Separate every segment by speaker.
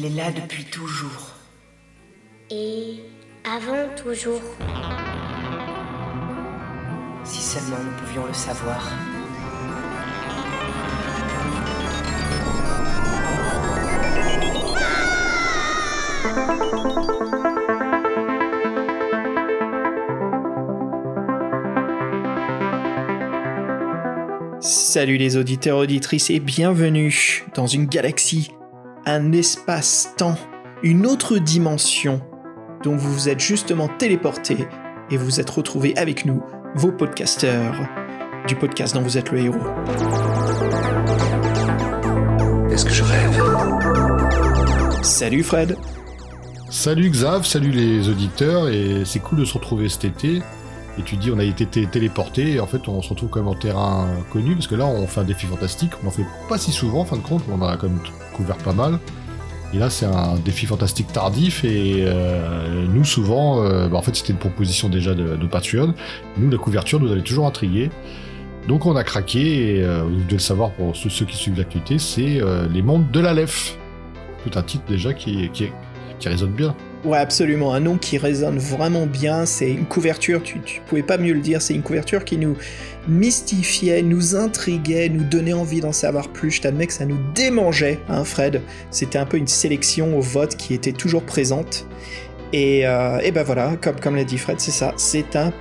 Speaker 1: Il est là depuis toujours.
Speaker 2: Et avant toujours.
Speaker 1: Si seulement nous pouvions le savoir.
Speaker 3: Salut les auditeurs auditrices et bienvenue dans une galaxie, un espace-temps, une autre dimension dont vous vous êtes justement téléporté et vous êtes retrouvés avec nous, vos podcasteurs, du podcast dont vous êtes le héros.
Speaker 4: Est-ce que je rêve?
Speaker 3: Salut Fred
Speaker 5: Salut Xav, salut les auditeurs, et c'est cool de se retrouver cet été. Et tu dis on a été té- téléporté, et en fait on se retrouve quand même en terrain connu, parce que là on fait un défi fantastique, on en fait pas si souvent en fin de compte, mais on en a quand même pas mal. Et là c'est un défi fantastique tardif, et euh, nous souvent, euh, bah, en fait c'était une proposition déjà de, Patreon, nous la couverture nous avait toujours intrigué. Donc on a craqué, et euh, vous devez le savoir pour ceux, qui suivent l'actualité, c'est Les Mondes de la LEF. Tout un titre déjà qui résonne bien.
Speaker 3: Ouais, absolument, un nom qui résonne vraiment bien, c'est une couverture, tu, pouvais pas mieux le dire, c'est une couverture qui nous mystifiait, nous intriguait, nous donnait envie d'en savoir plus, je t'admets que ça nous démangeait, hein Fred, c'était un peu une sélection au vote qui était toujours présente, et, euh, et ben voilà, comme, comme l'a dit Fred, c'est ça, c'est un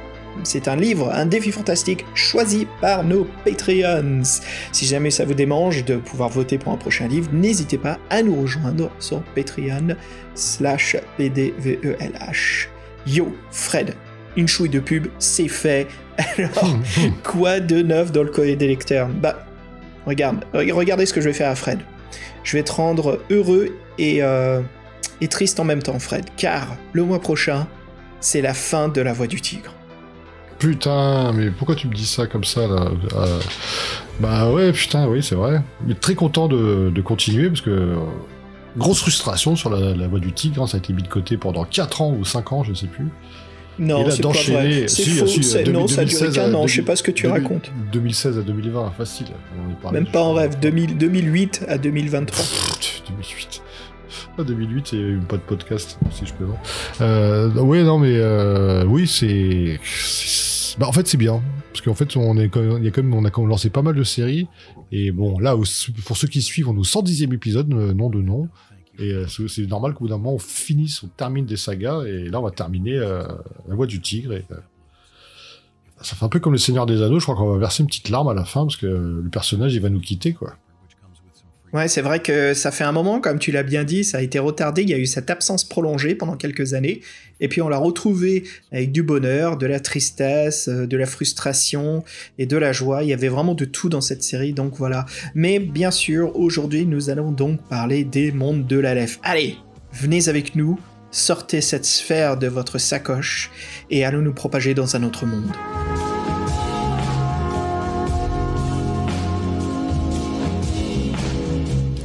Speaker 3: c'est un livre, un défi fantastique choisi par nos Patreons. Si jamais ça vous démange de pouvoir voter pour un prochain livre, n'hésitez pas à nous rejoindre sur Patreon slash PDVELH. Yo, Fred, une chouille de pub, c'est fait. Alors, quoi de neuf dans le courrier des lecteurs? Bah, regarde, re- regardez ce que je vais faire à Fred. Je vais te rendre heureux et, euh, et triste en même temps, Fred, car le mois prochain, c'est la fin de La Voix du Tigre.
Speaker 5: Putain, mais pourquoi tu me dis ça comme ça là Euh, Bah ouais, putain, oui, c'est vrai. Mais très content de, de continuer parce que euh, grosse frustration sur la, la voie du tigre. hein, ça a été mis de côté pendant 4 ans ou 5 ans, je sais plus. Et
Speaker 3: Non, c'est pas vrai. C'est
Speaker 5: si,
Speaker 3: faux,
Speaker 5: si,
Speaker 3: c'est-
Speaker 5: 2000-
Speaker 3: non, ça a duré
Speaker 5: 2016
Speaker 3: qu'un an, je sais
Speaker 5: 2000,
Speaker 3: pas ce que tu
Speaker 5: 2000,
Speaker 3: racontes.
Speaker 5: 2016 à 2020, facile. On
Speaker 3: Même pas en rêve, 2000 2008 à 2023.
Speaker 5: Pff, 2008. Ah, 2008, il y a eu pas de podcast, si je peux. Euh, oui, non, mais euh, oui, c'est. Bah, en fait, c'est bien. Parce qu'en fait, on, a quand même, lancé pas mal de séries. Et bon, là, pour ceux qui suivent, on est au 110e épisode, euh, nom de nom. Et euh, c'est normal qu'au bout d'un moment, on finisse, on termine des sagas. Et là, on va terminer euh, La Voix du Tigre. Ça fait un peu comme Le Seigneur des Anneaux. Je crois qu'on va verser une petite larme à la fin parce que le personnage, il va nous quitter, quoi.
Speaker 3: Ouais, c'est vrai que ça fait un moment, comme tu l'as bien dit, ça a été retardé, il y a eu cette absence prolongée pendant quelques années, et puis on l'a retrouvé avec du bonheur, de la tristesse, euh, de la frustration et de la joie, il y avait vraiment de tout dans cette série, donc voilà. Mais bien sûr, aujourd'hui, nous allons donc parler des mondes de la lèvre. Allez, venez avec nous, sortez cette sphère de votre sacoche, et allons nous propager dans un autre monde.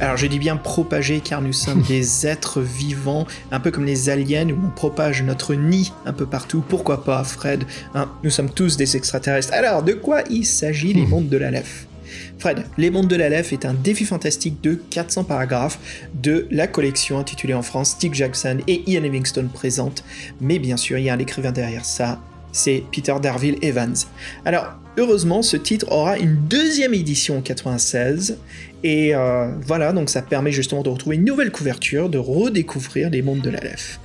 Speaker 3: Alors je dis bien propager car nous sommes des êtres vivants, un peu comme les aliens où on propage notre nid un peu partout. Pourquoi pas, Fred Hein, Nous sommes tous des extraterrestres. Alors, de quoi il s'agit les mondes de la LEF? Fred, Les Mondes de la LEF est un défi fantastique de 400 paragraphes de la collection intitulée en France Stick Jackson et Ian Livingstone présente. Mais bien sûr, il y a un écrivain derrière ça, c'est Peter Darville Evans. Alors, heureusement, ce titre aura une deuxième édition en 96 et euh, voilà, donc ça permet justement de retrouver une nouvelle couverture, de redécouvrir les mondes de la LEF.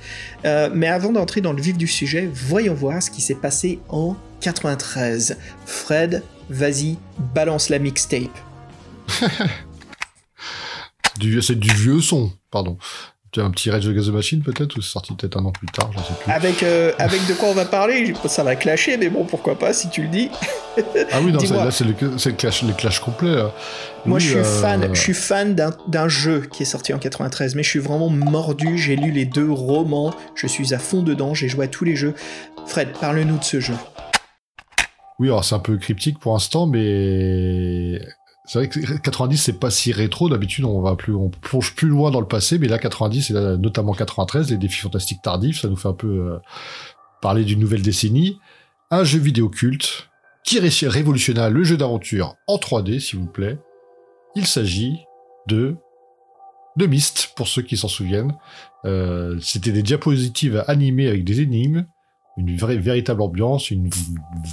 Speaker 3: Euh, mais avant d'entrer dans le vif du sujet, voyons voir ce qui s'est passé en 93. Fred, vas-y, balance la mixtape.
Speaker 5: C'est du vieux son, pardon. Tu as un petit Rage Against the Machine peut-être, ou c'est sorti peut-être un an plus tard, je sais plus.
Speaker 3: Avec, euh, avec de quoi on va parler Ça va clasher, mais bon, pourquoi pas si tu le dis.
Speaker 5: Ah oui, non, là c'est le, clash, les clash complets. là.
Speaker 3: Moi,
Speaker 5: Oui,
Speaker 3: je suis
Speaker 5: euh,
Speaker 3: fan, je suis fan d'un- d'un jeu qui est sorti en 93, mais je suis vraiment mordu. J'ai lu les deux romans, je suis à fond dedans, j'ai joué à tous les jeux. Fred, parle-nous de ce jeu.
Speaker 5: Oui, alors c'est un peu cryptique pour l'instant, mais c'est vrai que 90 c'est pas si rétro. D'habitude, on va plus, on plonge plus loin dans le passé, mais là 90 et là, notamment 93, les défis fantastiques tardifs, ça nous fait un peu euh, parler d'une nouvelle décennie. Un jeu vidéo culte qui ré- révolutionna le jeu d'aventure en 3D, s'il vous plaît. Il s'agit de de Myst, pour ceux qui s'en souviennent. Euh, C'était des diapositives animées avec des énigmes, une vraie, véritable ambiance, une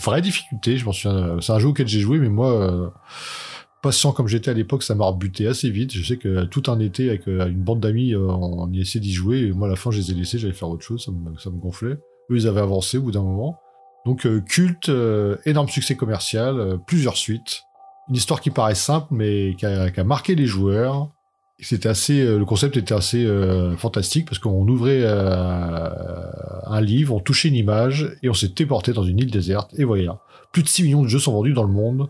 Speaker 5: vraie difficulté. Je m'en souviens. C'est un jeu auquel j'ai joué, mais moi, euh, patient comme j'étais à l'époque, ça m'a rebuté assez vite. Je sais que tout un été, avec euh, une bande d'amis, euh, on y essayait d'y jouer. Moi, à la fin, je les ai laissés, j'allais faire autre chose. Ça me, gonflait. Eux, ils avaient avancé au bout d'un moment. Donc, euh, culte, énorme succès commercial, plusieurs suites. Une histoire qui paraît simple, mais qui a, marqué les joueurs. C'était assez, le concept était assez fantastique parce qu'on ouvrait un livre, on touchait une image et on s'est téléporté dans une île déserte. Et voilà, plus de 6 millions de jeux sont vendus dans le monde.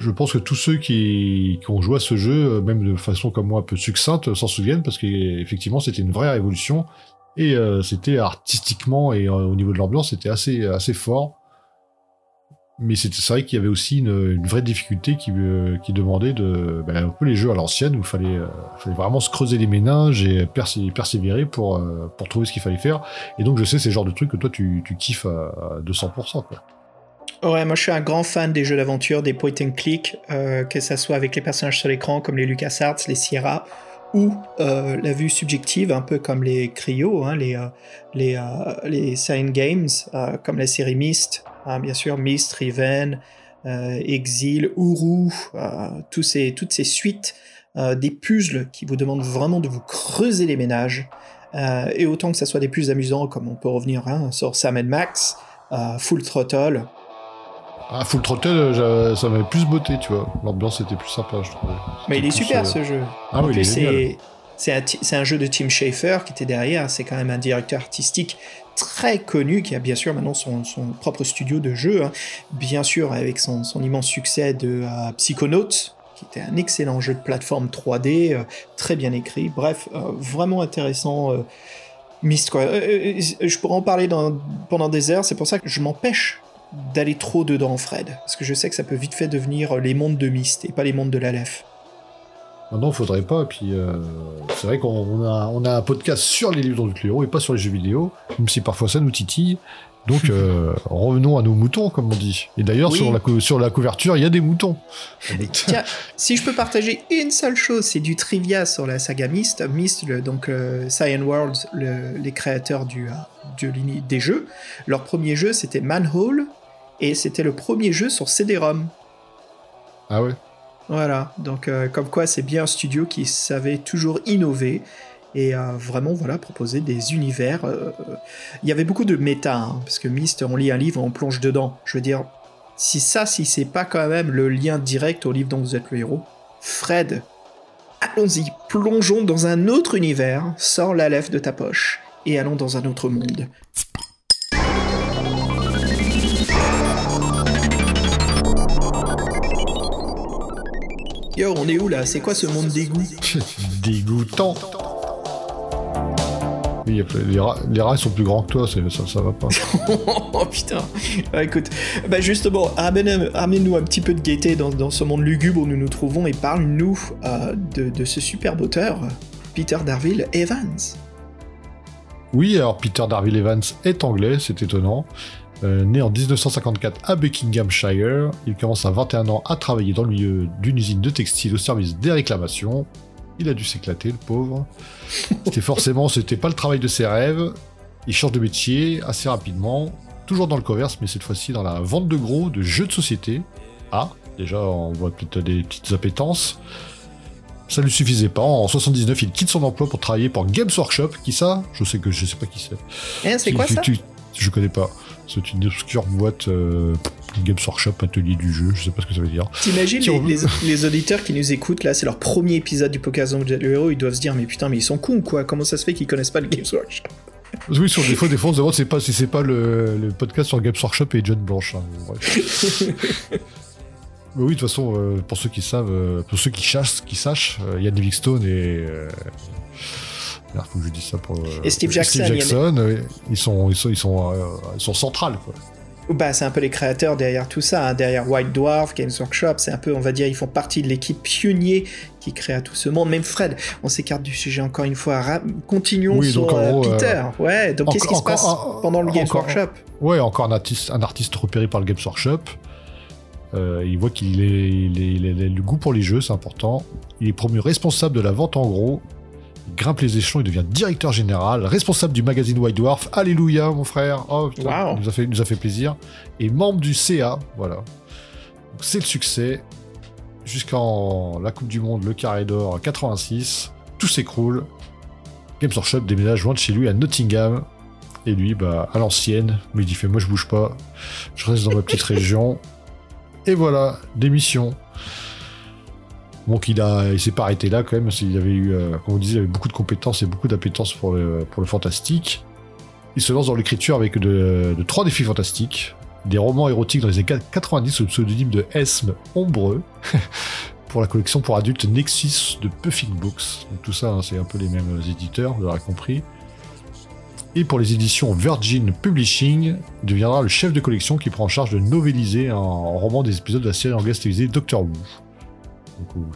Speaker 5: Je pense que tous ceux qui, ont joué à ce jeu, euh, même de façon comme moi un peu succincte, s'en souviennent parce qu'effectivement c'était une vraie révolution et euh, c'était artistiquement et euh, au niveau de l'ambiance c'était assez assez fort. Mais c'est vrai qu'il y avait aussi une, vraie difficulté qui, euh, demandait de ben, un peu les jeux à l'ancienne où il fallait, euh, fallait vraiment se creuser les méninges et persé- persévérer pour, euh, trouver ce qu'il fallait faire. Et donc je sais c'est le genre de truc que toi tu, tu kiffes à, à 200%. Quoi.
Speaker 3: Ouais, moi je suis un grand fan des jeux d'aventure, des point and click, euh, que ça soit avec les personnages sur l'écran comme les LucasArts, les Sierra, ou euh, la vue subjective, un peu comme les Cryo, hein, les, euh, les, euh, les Sign Games, comme la série Myst, hein, bien sûr, Myst, Riven, Exil, Uru, tous ces, toutes ces suites des puzzles qui vous demandent vraiment de vous creuser les ménages. Et autant que ça soit des plus amusants, comme on peut revenir hein, sur Sam Max, Full Throttle,
Speaker 5: Ah, Full Throttle, j'a- ça m'avait plus beauté, tu vois. L'ambiance était plus sympa, je trouvais.
Speaker 3: Mais il est super
Speaker 5: euh,
Speaker 3: ce jeu.
Speaker 5: Ah
Speaker 3: En
Speaker 5: oui, il
Speaker 3: plus, c'est c'est un, jeu de Tim Schafer qui était derrière. C'est quand même un directeur artistique très connu qui a bien sûr maintenant son, son propre studio de jeu. hein. Bien sûr, avec son, son immense succès de euh, Psychonauts, qui était un excellent jeu de plateforme 3D, euh, très bien écrit. Bref, euh, vraiment intéressant. euh, Myst, quoi. Euh, euh, je pourrais en parler dans- pendant des heures. C'est pour ça que je m'empêche d'aller trop dedans, Fred. Parce que je sais que ça peut vite fait devenir les mondes de Myst et pas les mondes de l'Aleph.
Speaker 5: Maintenant, faudrait pas. Puis, euh, c'est vrai qu'on on a, on a un podcast sur les livres héros et pas sur les jeux vidéo, même si parfois ça nous titille. Donc, euh, revenons à nos moutons, comme on dit. Et d'ailleurs,
Speaker 3: Oui.
Speaker 5: sur, la cou- sur la couverture, il y a des moutons.
Speaker 3: Tiens, si je peux partager une seule chose, c'est du trivia sur la saga Myst. Myst, le- donc euh, Cyan World, le- les créateurs du, euh, de des jeux, leur premier jeu c'était Manhole, et c'était le premier jeu sur CD-ROM.
Speaker 5: Ah ouais?
Speaker 3: Voilà, donc euh, comme quoi c'est bien un studio qui savait toujours innover et euh, vraiment voilà proposer des univers. euh, euh, Il y avait beaucoup de méta, hein, parce que Myst, on lit un livre, on plonge dedans. Je veux dire, si ça, si c'est pas quand même le lien direct au livre dont vous êtes le héros, Fred, allons-y, plongeons dans un autre univers, sors la lèvre de ta poche et allons dans un autre monde. Yo, on est où là? C'est quoi ce monde d'égout
Speaker 5: Dégoûtant. Oui, les, rats, les rats ils sont plus grands que toi, ça, ça va pas.
Speaker 3: Oh putain Ah, Écoute, bah justement, amène- amène-nous un petit peu de gaieté dans, dans ce monde lugubre où nous nous trouvons et parle-nous euh, de, de ce superbe auteur, Peter Darville Evans.
Speaker 5: Oui, alors Peter Darville Evans est anglais, c'est étonnant. Euh, né en 1954 à Buckinghamshire, il commence à 21 ans à travailler dans le milieu d'une usine de textile au service des réclamations. Il a dû s'éclater, le pauvre. C'était forcément, c'était pas le travail de ses rêves. Il change de métier assez rapidement, toujours dans le commerce, mais cette fois-ci dans la vente de gros de jeux de société. Ah, déjà, on voit peut-être des petites appétences. Ça lui suffisait pas. En 79, il quitte son emploi pour travailler pour Games Workshop. Qui ça? Je sais que je sais pas qui c'est.
Speaker 3: Hein, c'est quoi
Speaker 5: tu-
Speaker 3: ça?
Speaker 5: tu- Je connais pas. C'est une obscure boîte euh, Games Workshop, atelier du jeu. Je sais pas ce que ça veut dire.
Speaker 3: T'imagines
Speaker 5: Si
Speaker 3: les, auditeurs qui nous écoutent là, c'est leur premier épisode du êtes le héros, ils doivent se dire mais putain mais ils sont cons quoi, comment ça se fait qu'ils connaissent pas le Games Workshop?
Speaker 5: Oui, sur des fois, des fois, on se demande c'est pas, si c'est pas le, le podcast sur Games Workshop et John Blanche. hein. Mais oui, de toute façon, euh, pour ceux qui savent, euh, pour ceux qui chassent, qui sachent, euh, Yann Livingstone et. Euh, je ça pour. euh,
Speaker 3: Et Steve Jackson,
Speaker 5: Steve
Speaker 3: Yann-
Speaker 5: Jackson, euh, ils sont, ils sont, ils sont, euh, ils sont centrales, quoi.
Speaker 3: Bah c'est un peu les créateurs derrière tout ça, hein, derrière White Dwarf, Games Workshop, c'est un peu, on va dire, ils font partie de l'équipe pionnier qui créa tout ce monde. Même Fred, on s'écarte du sujet encore une fois. Ra- Continuons
Speaker 5: Oui,
Speaker 3: sur euh,
Speaker 5: euh,
Speaker 3: Peter. ouais, donc qu'est-ce qui se passe pendant le Games
Speaker 5: encore-
Speaker 3: Workshop
Speaker 5: Ouais, encore un artiste, un artiste repéré par le Games Workshop. Euh, il voit qu'il est, il est- il a- il a le goût pour les jeux, c'est important. Il est promu responsable de la vente en gros grimpe les échelons, il devient directeur général, responsable du magazine White Dwarf. Alléluia, mon frère. Oh, putain,
Speaker 3: Wow.
Speaker 5: il nous a fait, il nous a fait plaisir. Et membre du CA, voilà. C'est le succès. Jusqu'en la Coupe du Monde, le Carré d'Or 86. Tout s'écroule. Games Workshop déménage loin de chez lui à Nottingham. Et lui, bah, à l'ancienne, mais il dit fait moi je bouge pas, je reste dans ma petite région. Et voilà, démission. Donc il a, s'est pas arrêté là quand même. Il avait eu, euh, comme on disait, il avait beaucoup de compétences et beaucoup d'appétence pour le, fantastique. Il se lance dans l'écriture avec de, trois défis fantastiques, des romans érotiques dans les années 90 sous le pseudonyme de Esme Ombreux, pour la collection pour adultes Nexus de Puffing Books. Donc tout ça, hein, c'est un peu les mêmes éditeurs, vous l'aurez compris. Et pour les éditions Virgin Publishing, il deviendra le chef de collection qui prend en charge de novéliser un roman des épisodes de la série anglaise télévisée Doctor Who.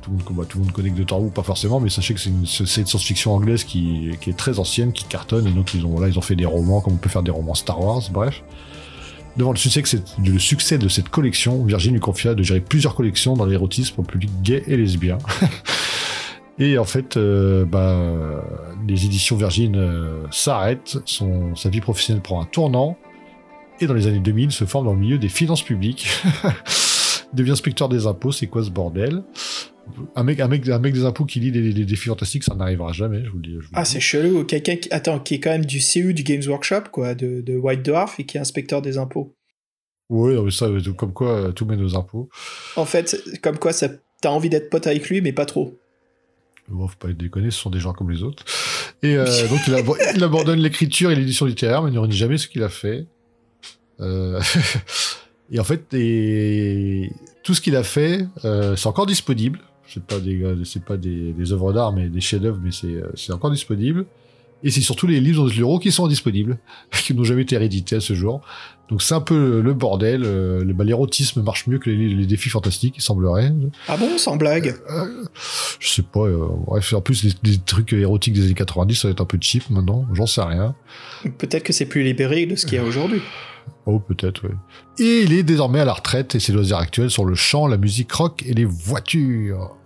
Speaker 5: Tout, le monde, tout le monde connaît Doctor Who, pas forcément, mais sachez que c'est une, science-fiction anglaise qui, est très ancienne, qui cartonne, et donc ils ont, ils ont fait des romans, comme on peut faire des romans Star Wars, bref. Devant le succès, de cette collection, Virgin lui confia de gérer plusieurs collections dans l'érotisme le public gay et lesbien. et en fait, euh, bah, les éditions Virgin euh, s'arrêtent, sa vie professionnelle prend un tournant, et dans les années 2000, se forme dans le milieu des finances publiques. Devient inspecteur des impôts, c'est quoi ce bordel? Un mec, un, mec, un mec des impôts qui lit des, des défis fantastiques, ça n'arrivera jamais, je vous le dis. je vous le
Speaker 3: Ah, c'est chelou. Quelqu'un qui... Attends, qui est quand même du CU du Games Workshop, quoi, de, de White Dwarf, et qui est inspecteur des impôts.
Speaker 5: Non, mais ça, comme quoi, euh, tout mène aux impôts.
Speaker 3: En fait, comme quoi, ça... t'as envie d'être pote avec lui, mais pas trop.
Speaker 5: Bon, faut pas déconner, ce sont des gens comme les autres. Et euh, donc, il, abandonne l'écriture et l'édition littéraire, mais il ne renie jamais ce qu'il a fait. Euh, et en fait, et... tout ce qu'il a fait, euh, c'est encore disponible. C'est pas des, c'est pas des, des œuvres d'art, mais des chefs-d'œuvre, mais c'est, euh, c'est encore disponible. Et c'est surtout les livres de l'euro qui sont disponibles, qui n'ont jamais été réédités à ce jour. Donc c'est un peu le bordel. euh, bah, l'érotisme marche mieux que les, les défis fantastiques, il semblerait.
Speaker 3: Ah bon, sans blague?
Speaker 5: Euh, je sais pas. euh, bref, en plus, des, des trucs érotiques des années 90, ça va être un peu cheap maintenant. J'en sais rien.
Speaker 3: Peut-être que c'est plus libéré de ce qu'il y a aujourd'hui.
Speaker 5: Oh, peut-être, oui. Et il est désormais à la retraite et ses loisirs actuels sont le chant, la musique rock et les voitures.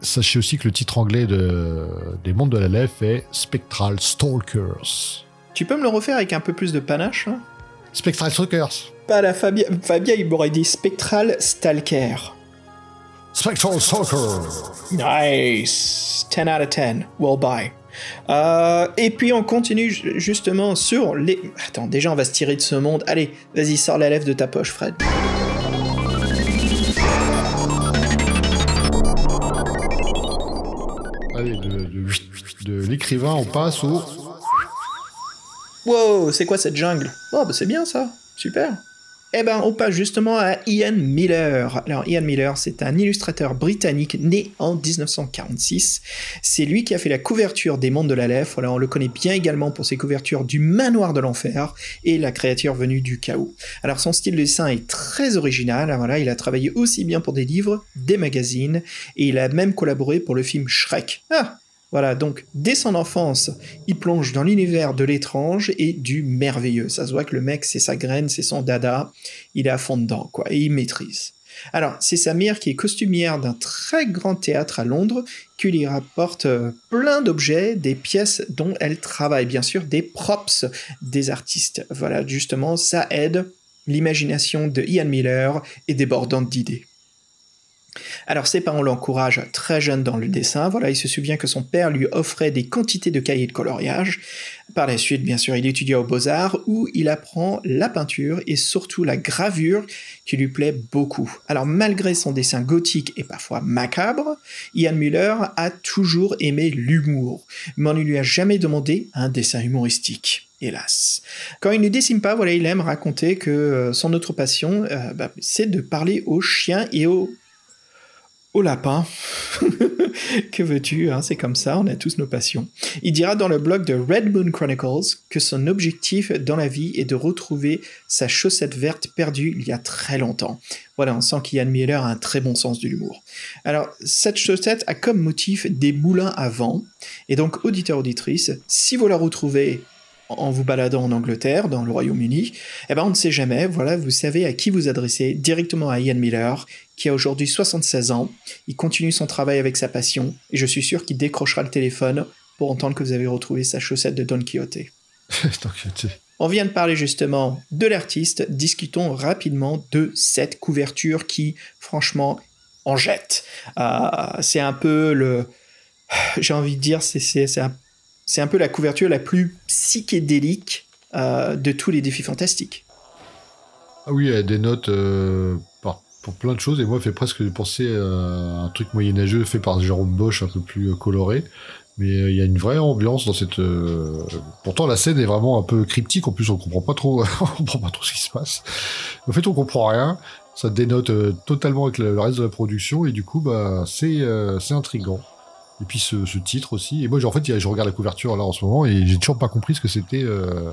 Speaker 5: Sachez aussi que le titre anglais de, des mondes de la LEF est Spectral Stalkers.
Speaker 3: Tu peux me le refaire avec un peu plus de panache hein
Speaker 5: Spectral Stalkers
Speaker 3: Pas la Fabien. Fabien, il m'aurait dit Spectral Stalker.
Speaker 5: Spectral Stalkers
Speaker 3: Nice 10 out of 10. Well buy. Euh, et puis on continue ju- justement sur les... Attends, déjà on va se tirer de ce monde. Allez, vas-y, sors la lèvre de ta poche, Fred.
Speaker 5: Allez, de, de- de l'écrivain, on passe au...
Speaker 3: Wow, c'est quoi cette jungle? Oh, bah c'est bien ça, super. Eh ben, on passe justement à Ian Miller. Alors, Ian Miller, c'est un illustrateur britannique né en 1946. C'est lui qui a fait la couverture des Mondes de la Lèvre. On le connaît bien également pour ses couvertures du Manoir de l'Enfer et la créature venue du chaos. Alors, son style de dessin est très original. Voilà, il a travaillé aussi bien pour des livres, des magazines, et il a même collaboré pour le film Shrek. Ah voilà, donc dès son enfance, il plonge dans l'univers de l'étrange et du merveilleux. Ça se voit que le mec, c'est sa graine, c'est son dada, il est à fond dedans, quoi, et il maîtrise. Alors, c'est sa mère qui est costumière d'un très grand théâtre à Londres, qui lui rapporte euh, plein d'objets, des pièces dont elle travaille, bien sûr, des props des artistes. Voilà, justement, ça aide l'imagination de Ian Miller est débordante d'idées. Alors ses parents l'encouragent très jeune dans le dessin. Voilà, il se souvient que son père lui offrait des quantités de cahiers de coloriage. Par la suite, bien sûr, il étudia aux Beaux-Arts où il apprend la peinture et surtout la gravure qui lui plaît beaucoup. Alors malgré son dessin gothique et parfois macabre, Ian Muller a toujours aimé l'humour, mais on ne lui a jamais demandé un dessin humoristique. Hélas. Quand il ne dessine pas, voilà, il aime raconter que euh, son autre passion, euh, bah, c'est de parler aux chiens et aux au lapin. que veux-tu, hein, c'est comme ça, on a tous nos passions. Il dira dans le blog de Red Moon Chronicles que son objectif dans la vie est de retrouver sa chaussette verte perdue il y a très longtemps. Voilà, on sent qu'Ian Miller a un très bon sens de l'humour. Alors, cette chaussette a comme motif des moulins à vent. Et donc, auditeur, auditrice, si vous la retrouvez en vous baladant en Angleterre, dans le Royaume-Uni, eh ben on ne sait jamais, voilà, vous savez à qui vous adresser, directement à Ian Miller, qui a aujourd'hui 76 ans, il continue son travail avec sa passion, et je suis sûr qu'il décrochera le téléphone pour entendre que vous avez retrouvé sa chaussette de Don Quixote.
Speaker 5: Donc, tu-
Speaker 3: On vient de parler justement de l'artiste, discutons rapidement de cette couverture qui, franchement, en jette. Euh, c'est un peu le... J'ai envie de dire, c'est, c'est, c'est, un, c'est un peu la couverture la plus psychédélique euh, de tous les défis fantastiques.
Speaker 5: Ah oui, elle dénote euh, pour plein de choses, et moi, fait presque penser à un truc moyenâgeux fait par Jérôme Bosch, un peu plus euh, coloré. Mais il y a une vraie ambiance dans cette. Pourtant, la scène est vraiment un peu cryptique. En plus, on comprend pas trop, comprend pas trop ce qui se passe. En fait, on comprend rien. Ça dénote totalement avec le, reste de la production, et du coup, bah, c'est c'est intrigant. Et puis ce, ce titre aussi. Et moi, j'ai- en fait, je regarde la couverture là en ce moment, et j'ai toujours pas compris ce que c'était. euh,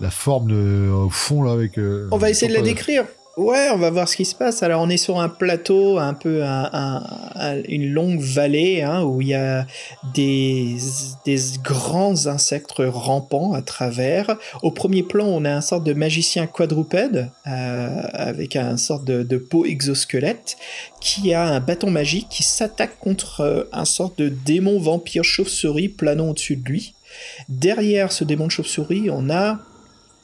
Speaker 5: La forme de, au fond là avec. euh,
Speaker 3: On va essayer de la
Speaker 5: pas-
Speaker 3: décrire. Ouais, on va voir ce qui se passe. Alors, on est sur un plateau, un peu un- un- un- une longue vallée, hein, où il y a des, des grands insectes rampants à travers. Au premier plan, on a un sorte de magicien quadrupède, euh, avec un sorte de, de peau exosquelette, qui a un bâton magique qui s'attaque contre euh, un sorte de démon vampire chauve-souris planant au-dessus de lui. Derrière ce démon de chauve-souris, on a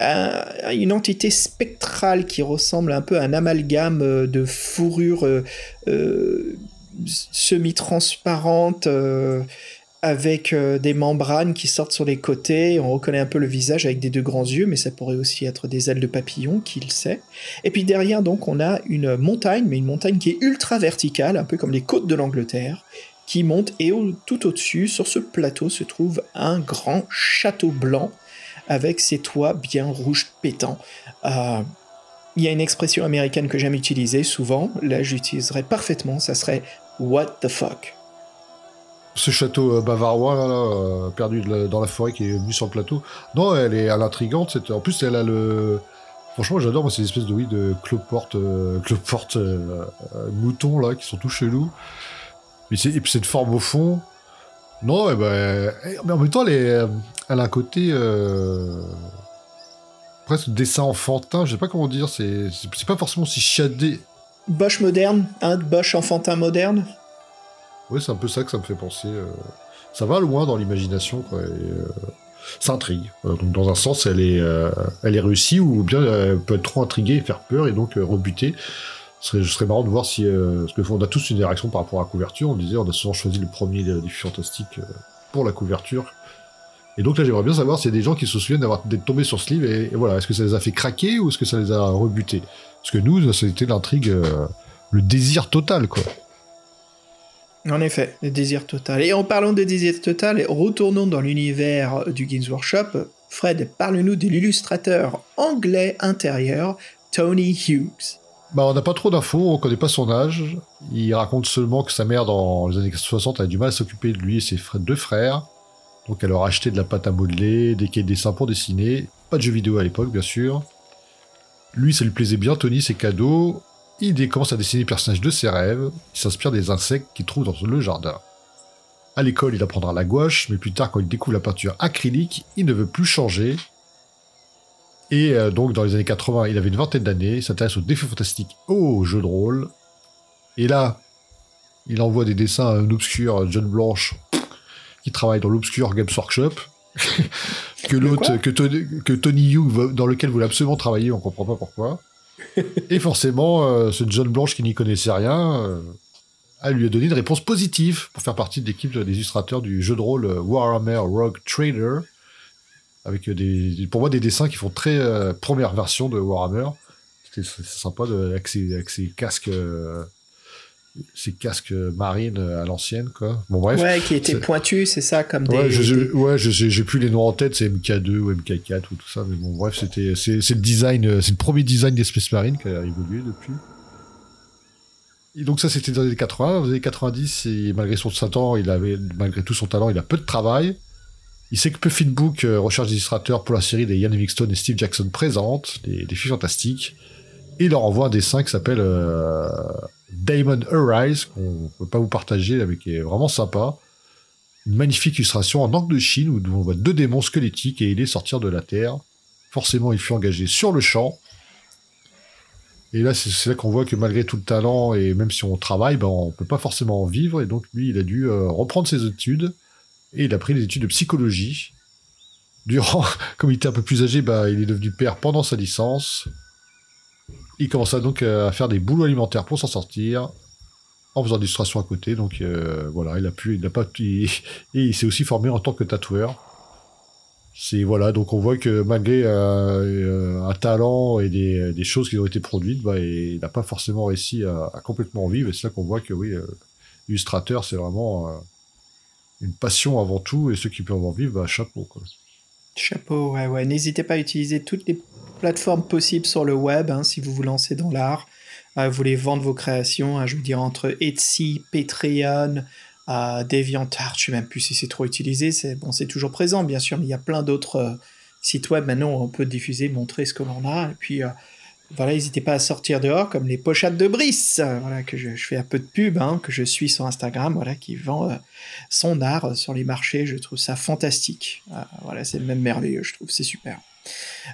Speaker 3: un- une entité spectrale qui ressemble un peu à un amalgame euh, de fourrure euh, euh, semi-transparente euh, avec euh, des membranes qui sortent sur les côtés. On reconnaît un peu le visage avec des deux grands yeux, mais ça pourrait aussi être des ailes de papillon, qui le sait. Et puis derrière, donc, on a une montagne, mais une montagne qui est ultra verticale, un peu comme les côtes de l'Angleterre, qui monte et tout au-dessus, sur ce plateau, se trouve un grand château blanc avec ses toits bien rouges pétants. Euh, Il y a une expression américaine que j'aime utiliser souvent, là j'utiliserais parfaitement, ça serait What the fuck
Speaker 5: ce château euh, bavarois là, euh, perdu dans la forêt qui est venu sur le plateau. Non, elle est, elle est intrigante. En plus, elle a le. Franchement, j'adore moi ces espèces de oui de cloporte, cloporte moutons là qui sont tout chelous. Et, c'est- et puis cette forme au fond. Non, eh ben, euh, mais en même temps, elle, est, euh, elle a un côté euh, presque dessin enfantin. Je sais pas comment dire. C'est c'est pas forcément si chiadé.
Speaker 3: Bosch moderne, hein, Bosch enfantin moderne?
Speaker 5: Ouais, c'est un peu ça que ça me fait penser. euh. Ça va loin dans l'imagination, quoi. et, euh, ça intrigue. Donc, dans un sens, elle est, elle est réussie, ou bien elle peut être trop intriguée et faire peur, et donc rebuter. Ce serait, marrant de voir si. euh, parce qu'on a tous une réaction par rapport à la couverture. On disait, on a souvent choisi le premier des fantastiques euh, pour la couverture. Et donc là, j'aimerais bien savoir s'il y a des gens qui se souviennent d'avoir d'être tombés sur ce livre, et, et voilà, est-ce que ça les a fait craquer, ou est-ce que ça les a rebutés? Parce que nous, c'était l'intrigue, euh, le désir total, quoi.
Speaker 3: En effet, le désir total. Et en parlant de désir total, retournons dans l'univers du Games Workshop. Fred, parle-nous de l'illustrateur anglais intérieur, Tony Hughes.
Speaker 5: Bah, on n'a pas trop d'infos, on connaît pas son âge. Il raconte seulement que sa mère, dans les années 60, a du mal à s'occuper de lui et ses deux frères. Donc elle leur a acheté de la pâte à modeler, des quais de dessin pour dessiner. Pas de jeux vidéo à l'époque, bien sûr. Lui, ça lui plaisait bien, Tony, ses cadeaux. Il commence à dessiner les personnages de ses rêves. Il s'inspire des insectes qu'il trouve dans le jardin. À l'école, il apprendra la gouache, mais plus tard, quand il découvre la peinture acrylique, il ne veut plus changer. Et euh, donc, dans les années 80, il avait une vingtaine d'années, il s'intéresse aux défis fantastiques, aux jeux de rôle. Et là, il envoie des dessins à un obscur John Blanche, qui travaille dans l'obscur Games Workshop, que l'autre, que, Tony- que Tony Hughes, veut- dans lequel voulait absolument travailler, on comprend pas pourquoi. Et forcément, euh, ce John Blanche qui n'y connaissait rien, euh, a lui a donné une réponse positive pour faire partie de l'équipe des illustrateurs du jeu de rôle euh, Warhammer Rogue Trader, avec des, pour moi des dessins qui font très euh, première version de Warhammer. C'était c'est sympa de, avec, ses, avec ses casques, euh, ses casques marines à l'ancienne, quoi. Bon bref.
Speaker 3: Ouais, qui était
Speaker 5: c'est-
Speaker 3: pointu, c'est ça, comme des...
Speaker 5: Ouais, je, je-
Speaker 3: des-
Speaker 5: ouais, je sais- j'ai plus les noms en tête, c'est MK2 ou MK4 ou tout ça, mais bon, bref, c'était, c'est, c'est le design, euh, c'est le premier design d'Espace Marine qui a évolué depuis. Et donc ça, c'était dans les années 80. Dans les années 90, et malgré son talent, il avait, malgré tout son talent, il a peu de travail. Il sait que Puffin Book euh, recherche des illustrateurs pour la série des Ian Livingstone et Steve Jackson présente, des, des filles fantastiques. Et il leur envoie un dessin qui s'appelle euh, Diamond Arise, qu'on ne peut pas vous partager, mais qui est vraiment sympa une magnifique illustration en angle de Chine où on voit deux démons squelettiques et il est sortir de la terre. Forcément, il fut engagé sur le champ. Et là, c'est c'est là qu'on voit que malgré tout le talent et même si on travaille, ben, on peut pas forcément en vivre. Et donc, lui, il a dû euh, reprendre ses études et il a pris des études de psychologie. Durant, comme il était un peu plus âgé, bah, il est devenu père pendant sa licence. Il commença donc à faire des boulots alimentaires pour s'en sortir, en faisant des illustrations à côté. Donc euh, voilà, il a pu, il a pas, et il s'est aussi formé en tant que tatoueur. C'est voilà, donc on voit que malgré euh, un talent et des, des, choses qui ont été produites, bah, il n'a pas forcément réussi à, à complètement vivre. Et c'est là qu'on voit que oui, euh, illustrateur, c'est vraiment euh, une passion avant tout. Et ceux qui peuvent en vivre, bah, chapeau. Quoi.
Speaker 3: Chapeau, ouais, ouais. N'hésitez pas à utiliser toutes les plateformes possibles sur le web hein, si vous vous lancez dans l'art. Euh, vous voulez vendre vos créations, hein, je veux dire, entre Etsy, Patreon, DeviantArt, je sais même plus si c'est trop utilisé. C'est bon, toujours présent, bien sûr, mais il y a plein d'autres euh, sites web maintenant où on peut diffuser, montrer ce que l'on a. Et puis, euh, voilà, n'hésitez pas à sortir dehors, comme les pochettes de Brice, euh, voilà, que je, fais un peu de pub, hein, que je suis sur Instagram, voilà, qui vend euh, son art sur les marchés. Je trouve ça fantastique. voilà, c'est même merveilleux, je trouve, c'est super.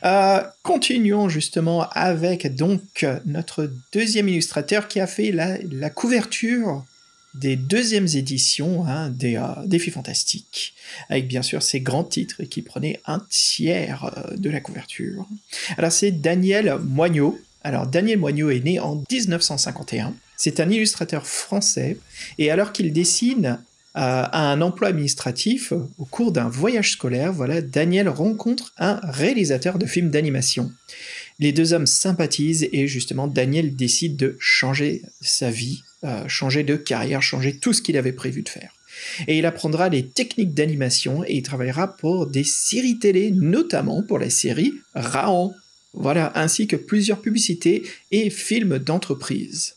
Speaker 3: Euh, continuons justement avec donc notre deuxième illustrateur qui a fait la couverture des deuxièmes éditions hein, des euh, Défis Fantastiques, avec bien sûr ces grands titres qui prenaient un tiers euh, de la couverture. Alors c'est Daniel Moignot. Alors Daniel Moignot est né en 1951. C'est un illustrateur français et alors qu'il dessine à un emploi administratif, au cours d'un voyage scolaire, voilà, Daniel rencontre un réalisateur de films d'animation. Les deux hommes sympathisent et justement Daniel décide de changer sa vie, euh, changer de carrière, changer tout ce qu'il avait prévu de faire. Et il apprendra les techniques d'animation et il travaillera pour des séries télé, notamment pour la série Raon. Voilà, ainsi que plusieurs publicités et films d'entreprise.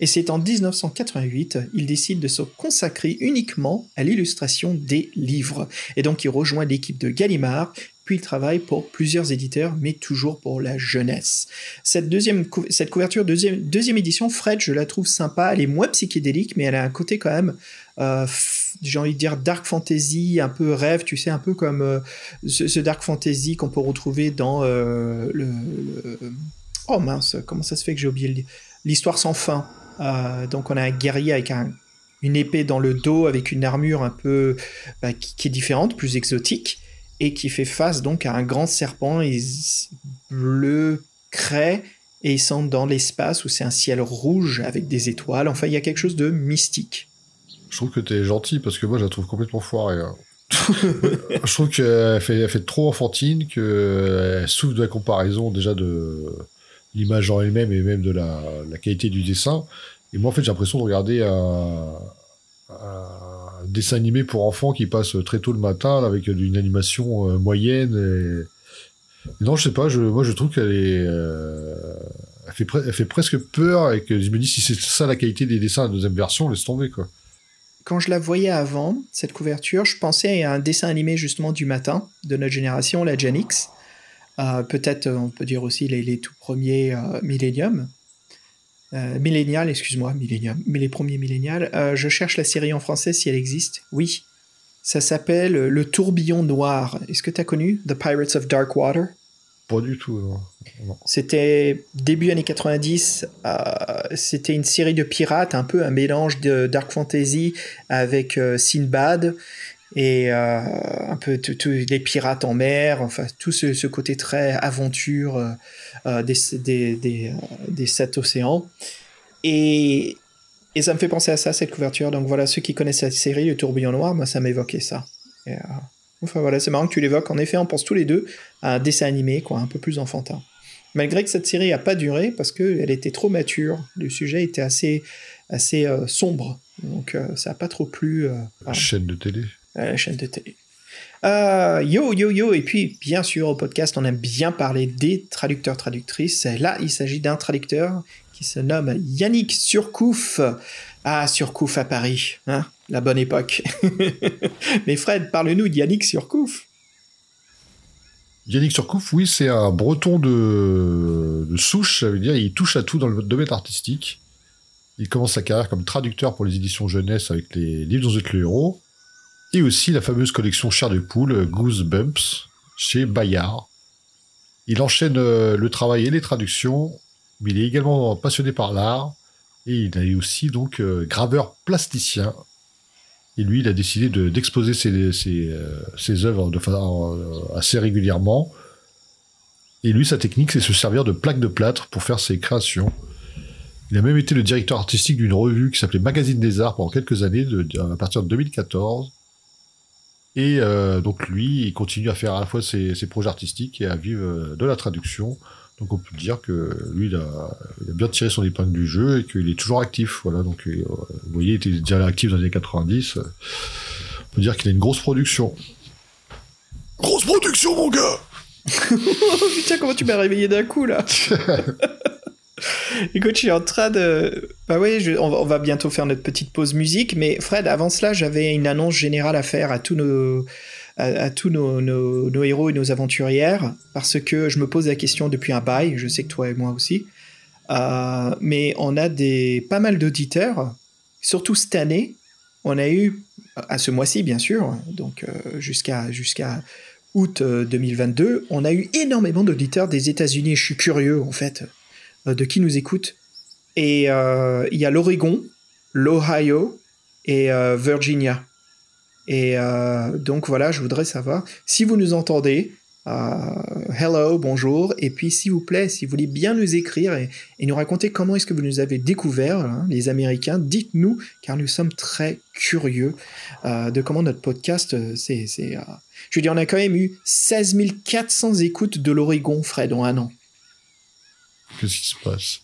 Speaker 3: Et c'est en 1988, il décide de se consacrer uniquement à l'illustration des livres. Et donc il rejoint l'équipe de Gallimard, puis il travaille pour plusieurs éditeurs, mais toujours pour la jeunesse. Cette, deuxième cette couverture, deuxième, deuxième édition, Fred, je la trouve sympa, elle est moins psychédélique, mais elle a un côté quand même, euh, j'ai envie de dire dark fantasy, un peu rêve, tu sais, un peu comme euh, ce, dark fantasy qu'on peut retrouver dans euh, le, Oh mince, comment ça se fait que j'ai oublié l'histoire sans fin? Donc on a un guerrier avec un, une épée dans le dos, avec une armure un peu bah, qui, est différente, plus exotique, et qui fait face donc à un grand serpent bleu craie, et ils sont dans l'espace où c'est un ciel rouge avec des étoiles. Enfin, il y a quelque chose de mystique.
Speaker 5: Je trouve que t'es gentil parce que moi je la trouve complètement foirée. Hein. je trouve qu'elle fait, elle fait trop enfantine, qu'elle souffre de la comparaison déjà de l'image en elle-même et même de la, la, qualité du dessin. Et moi, en fait, j'ai l'impression de regarder un, un, dessin animé pour enfants qui passe très tôt le matin avec une animation euh, moyenne. Non, je sais pas. Je, moi, je trouve qu'elle est, euh, elle, fait elle fait presque peur et que je me dis si c'est ça la qualité des dessins de la deuxième version, laisse tomber quoi.
Speaker 3: Quand je la voyais avant, cette couverture, je pensais à un dessin animé justement du matin de notre génération, la Gen X. Euh, peut-être on peut dire aussi les, les tout premiers euh, Millennium. Euh, millénial, excuse-moi, Millennium, mais les premiers millénials. je cherche la série en français si elle existe. Oui, ça s'appelle Le Tourbillon Noir. Est-ce que tu as connu The Pirates of Dark Water?
Speaker 5: Pas du tout, non. non.
Speaker 3: C'était début années 90. C'était une série de pirates, un peu un mélange de dark fantasy avec Sinbad et euh, un peu tous les pirates en mer, enfin tout ce, ce côté très aventure euh, euh, des, des, des, des, sept océans. Et, et ça me fait penser à ça, cette couverture. Donc voilà, ceux qui connaissent cette série, Le Tourbillon Noir, moi ça m'évoquait ça. Et, enfin voilà, c'est marrant que tu l'évoques. En effet, on pense tous les deux à un dessin animé, quoi, un peu plus enfantin. Malgré que cette série n'a pas duré parce qu'elle était trop mature, le sujet était assez, assez euh, sombre. Donc euh, ça n'a pas trop plu. Euh,
Speaker 5: chaîne de télé
Speaker 3: la chaîne de télé. Euh, yo, yo, yo, et puis bien sûr au podcast, on aime bien parler des traducteurs, traductrices. Là, il s'agit d'un traducteur qui se nomme Yannick Surcouf. Ah, Surcouf à Paris, hein, la bonne époque. Mais Fred, parle-nous de Yannick Surcouf.
Speaker 5: Yannick Surcouf, oui, c'est un breton de, souche, ça veut dire il touche à tout dans le domaine artistique. Il commence sa carrière comme traducteur pour les éditions jeunesse avec les livres dont vous êtes le héros et aussi la fameuse collection Chair de poule Goosebumps chez Bayard. Il enchaîne le travail et les traductions, mais il est également passionné par l'art et il est aussi donc graveur plasticien. Et lui, il a décidé de- d'exposer ses, ses, euh, ses œuvres de façon euh, assez régulièrement. Et lui, sa technique, c'est se servir de plaques de plâtre pour faire ses créations. Il a même été le directeur artistique d'une revue qui s'appelait Magazine des Arts pendant quelques années, de, de- à partir de 2014. Et euh, donc lui, il continue à faire à la fois ses, ses projets artistiques et à vivre euh, de la traduction. Donc on peut dire que lui, il a, il a bien tiré son épingle du jeu et qu'il est toujours actif. Voilà, donc euh, vous voyez, il était déjà actif dans les années 90. euh, On peut dire qu'il a une grosse production. Grosse production, mon gars
Speaker 3: Oh putain, comment tu m'as réveillé d'un coup là Écoute, je suis en train de. Bah oui, on, va, bientôt faire notre petite pause musique, mais Fred, avant cela, j'avais une annonce générale à faire à tous nos. À, tous nos, nos- héros et nos aventurières, parce que je me pose la question depuis un bail, je sais que toi et moi aussi, Euh, mais on a des, pas mal d'auditeurs, surtout cette année, on a eu, à ce mois-ci bien sûr, donc euh, jusqu'à jusqu'à août euh, 2022, on a eu énormément d'auditeurs des États-Unis. Je suis curieux, en fait, euh, de qui nous écoute. Et euh, il y a l'Oregon, l'Ohio et euh, Virginia. Et euh, donc voilà, je voudrais savoir si vous nous entendez. euh, hello, bonjour. Et puis, s'il vous plaît, si vous voulez bien nous écrire et, nous raconter comment est-ce que vous nous avez découvert, hein, les Américains, dites-nous, car nous sommes très curieux euh, de comment notre podcast, euh, c'est, euh, je veux dire, on a quand même eu 16 400 écoutes de l'Oregon, Fred, en un an.
Speaker 5: Qu'est-ce qui se passe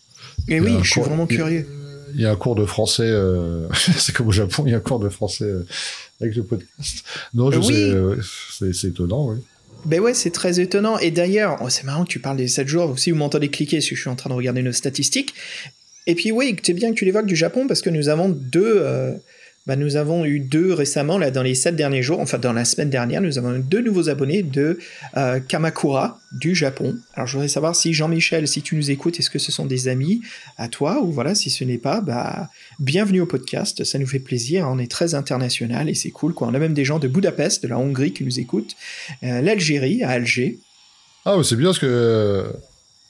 Speaker 3: Et
Speaker 5: a
Speaker 3: oui, je suis
Speaker 5: cours-
Speaker 3: vraiment curieux.
Speaker 5: Il y a un cours de français, euh, c'est comme au Japon, il y a un cours de français euh, avec le podcast. Non, je
Speaker 3: Euh, oui.
Speaker 5: sais, c'est étonnant, oui.
Speaker 3: Ben ouais, c'est très étonnant. Et d'ailleurs, oh, c'est marrant que tu parles des 7 jours. Si vous m'entendez cliquer, parce que je suis en train de regarder nos statistiques. Et puis oui, c'est bien que tu l'évoques du Japon, parce que nous avons deux... euh, bah, nous avons eu deux récemment, là, dans les 7 derniers jours, enfin dans la semaine dernière, nous avons eu deux nouveaux abonnés de euh, Kamakura du Japon. Alors je voudrais savoir si Jean-Michel, si tu nous écoutes, est-ce que ce sont des amis à toi ou voilà, si ce n'est pas, bah bienvenue au podcast, ça nous fait plaisir, on est très international et c'est cool quoi. On a même des gens de Budapest, de la Hongrie qui nous écoutent, euh, l'Algérie, à Alger.
Speaker 5: Ah, c'est bien parce que euh,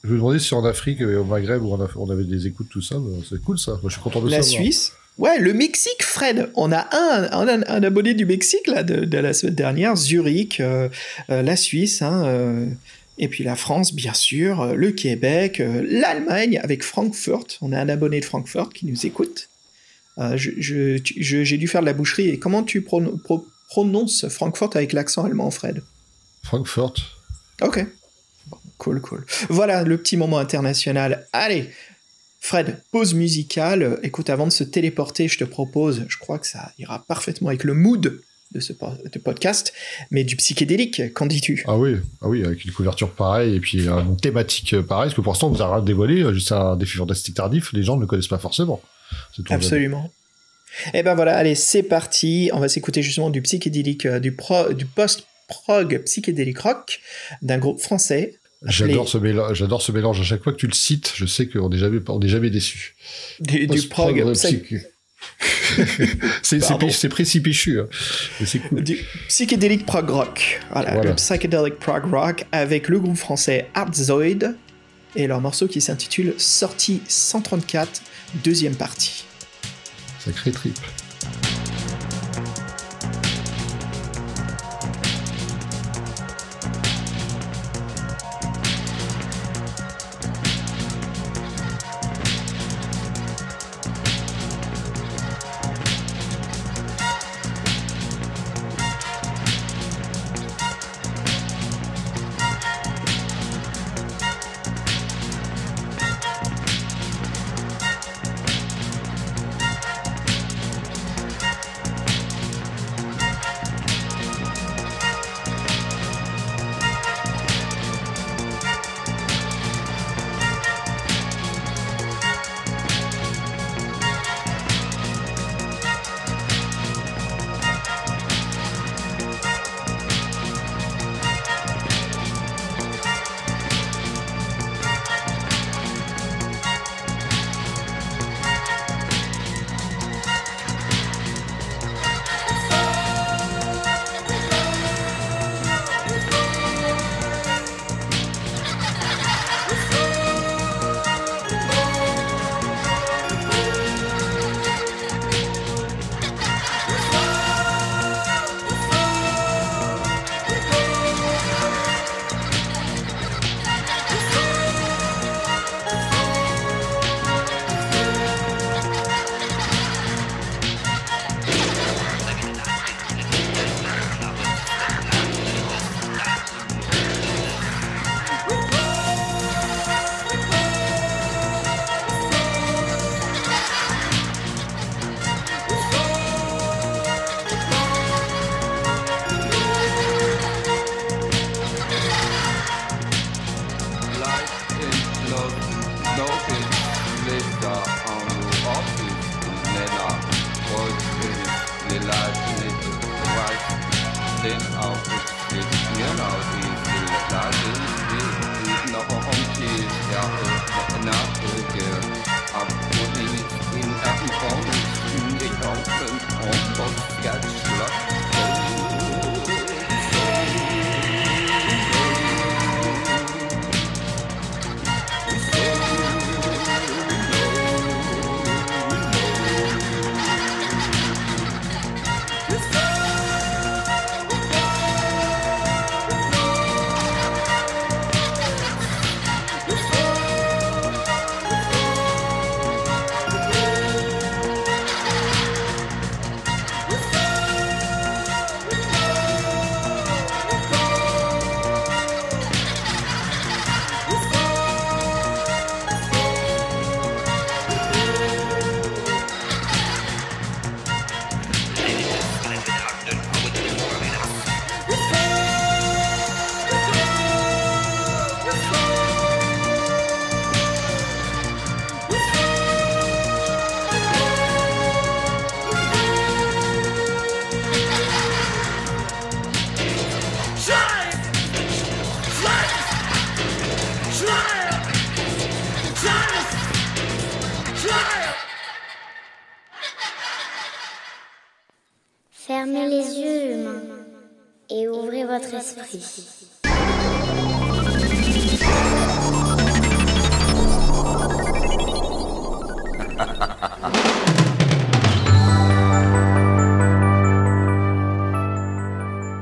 Speaker 5: je me demandais si en Afrique et au Maghreb où on, avait des écoutes, tout ça, bah, c'est cool ça. Moi, je suis content de
Speaker 3: la
Speaker 5: savoir.
Speaker 3: Suisse. Ouais, le Mexique, Fred. On a un, un, un abonné du Mexique là de, de la semaine dernière, Zurich, euh, euh, la Suisse, hein, euh, et puis la France, bien sûr, le Québec, l'Allemagne avec Francfort. On a un abonné de Francfort qui nous écoute. Je- je- J'ai dû faire de la boucherie. Et comment tu prono- pro- prononces Francfort avec l'accent allemand, Fred?
Speaker 5: Francfort.
Speaker 3: Ok. Bon, cool, cool. Voilà le petit moment international. Allez, Fred, pause musicale. Écoute, avant de se téléporter, je te propose, je crois que ça ira parfaitement avec le mood de ce de podcast, mais du psychédélique, qu'en dis-tu?
Speaker 5: Ah oui, ah oui, avec une couverture pareille et puis euh, une thématique euh, pareille, parce que pour l'instant, on vous a rien dévoilé, euh, juste un défi fantastique tardif, les gens ne le connaissent pas forcément.
Speaker 3: Absolument. Et ben voilà, allez, c'est parti. On va s'écouter justement du psychédélique, euh, du, pro- du post-prog psychédélique rock d'un groupe français.
Speaker 5: J'adore ce mélange, j'adore ce mélange. À chaque fois que tu le cites, je sais qu'on n'est jamais, on jamais déçu.
Speaker 3: Du, du prog,
Speaker 5: c'est c'est précipéchu, hein. c'est cool.
Speaker 3: du psychédélique prog rock. Voilà,
Speaker 5: Voilà.
Speaker 3: le psychedelic prog rock avec le groupe français Artzoid et leur morceau qui s'intitule Sortie 134, deuxième partie.
Speaker 5: Sacré trip.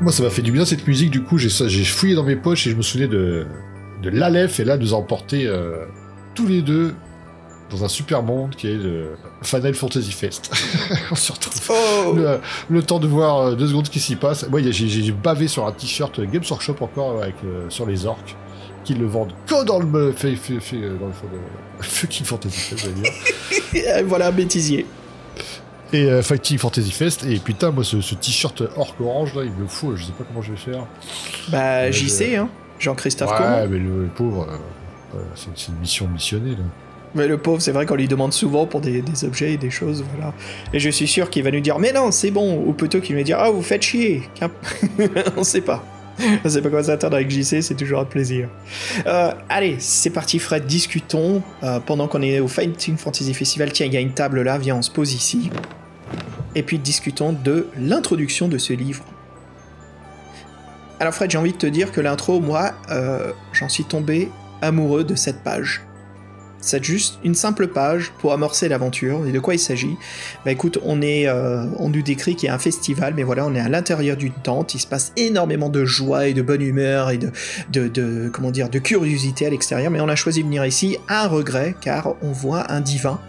Speaker 5: Moi, ça m'a fait du bien cette musique. Du coup, j'ai fouillé dans mes poches et je me souvenais de, de l'Aleph. Et là, nous a emporté euh, tous les deux dans un super monde qui est le Final Fantasy Fest. On se retrouve.
Speaker 3: Oh
Speaker 5: Le, le temps de voir euh, deux secondes ce qui s'y passe. Moi, j'ai bavé sur un t-shirt Games Workshop encore avec, euh, sur les orques qui le vendent que dans le, fait, fait- fait, euh, dans le, le fucking Fantasy Fest, dire.
Speaker 3: Voilà, bêtisier.
Speaker 5: Et euh, Fighting Fantasy Fest. Et putain, moi, ce, ce t-shirt orc orange là, il me fout. Je sais pas comment je vais faire.
Speaker 3: Bah,
Speaker 5: Ouais,
Speaker 3: j'y sais, hein. Jean-Christophe
Speaker 5: ouais, mais le, le pauvre, euh, euh, c'est une mission missionnée là.
Speaker 3: Mais le pauvre, c'est vrai qu'on lui demande souvent pour des, des objets et des choses, voilà. Et je suis sûr qu'il va nous dire, mais non, c'est bon. Ou plutôt qu'il va nous dire, ah, vous faites chier. On sait pas. On sait pas quoi s'attendre avec JC, c'est toujours un plaisir. Euh, allez, c'est parti, Fred, discutons. Euh, pendant qu'on est au Fighting Fantasy Festival, tiens, il y a une table là, viens, on se pose ici. Et puis discutons de l'introduction de ce livre. Alors, Fred, j'ai envie de te dire que l'intro, moi, euh, j'en suis tombé amoureux de cette page. C'est juste une simple page pour amorcer l'aventure. Et de quoi il s'agit Bah écoute, on est, euh, on nous décrit qu'il y a un festival, mais voilà, on est à l'intérieur d'une tente. Il se passe énormément de joie et de bonne humeur et de, de, comment dire, de curiosité à l'extérieur. Mais on a choisi de venir ici à un regret, car on voit un divin,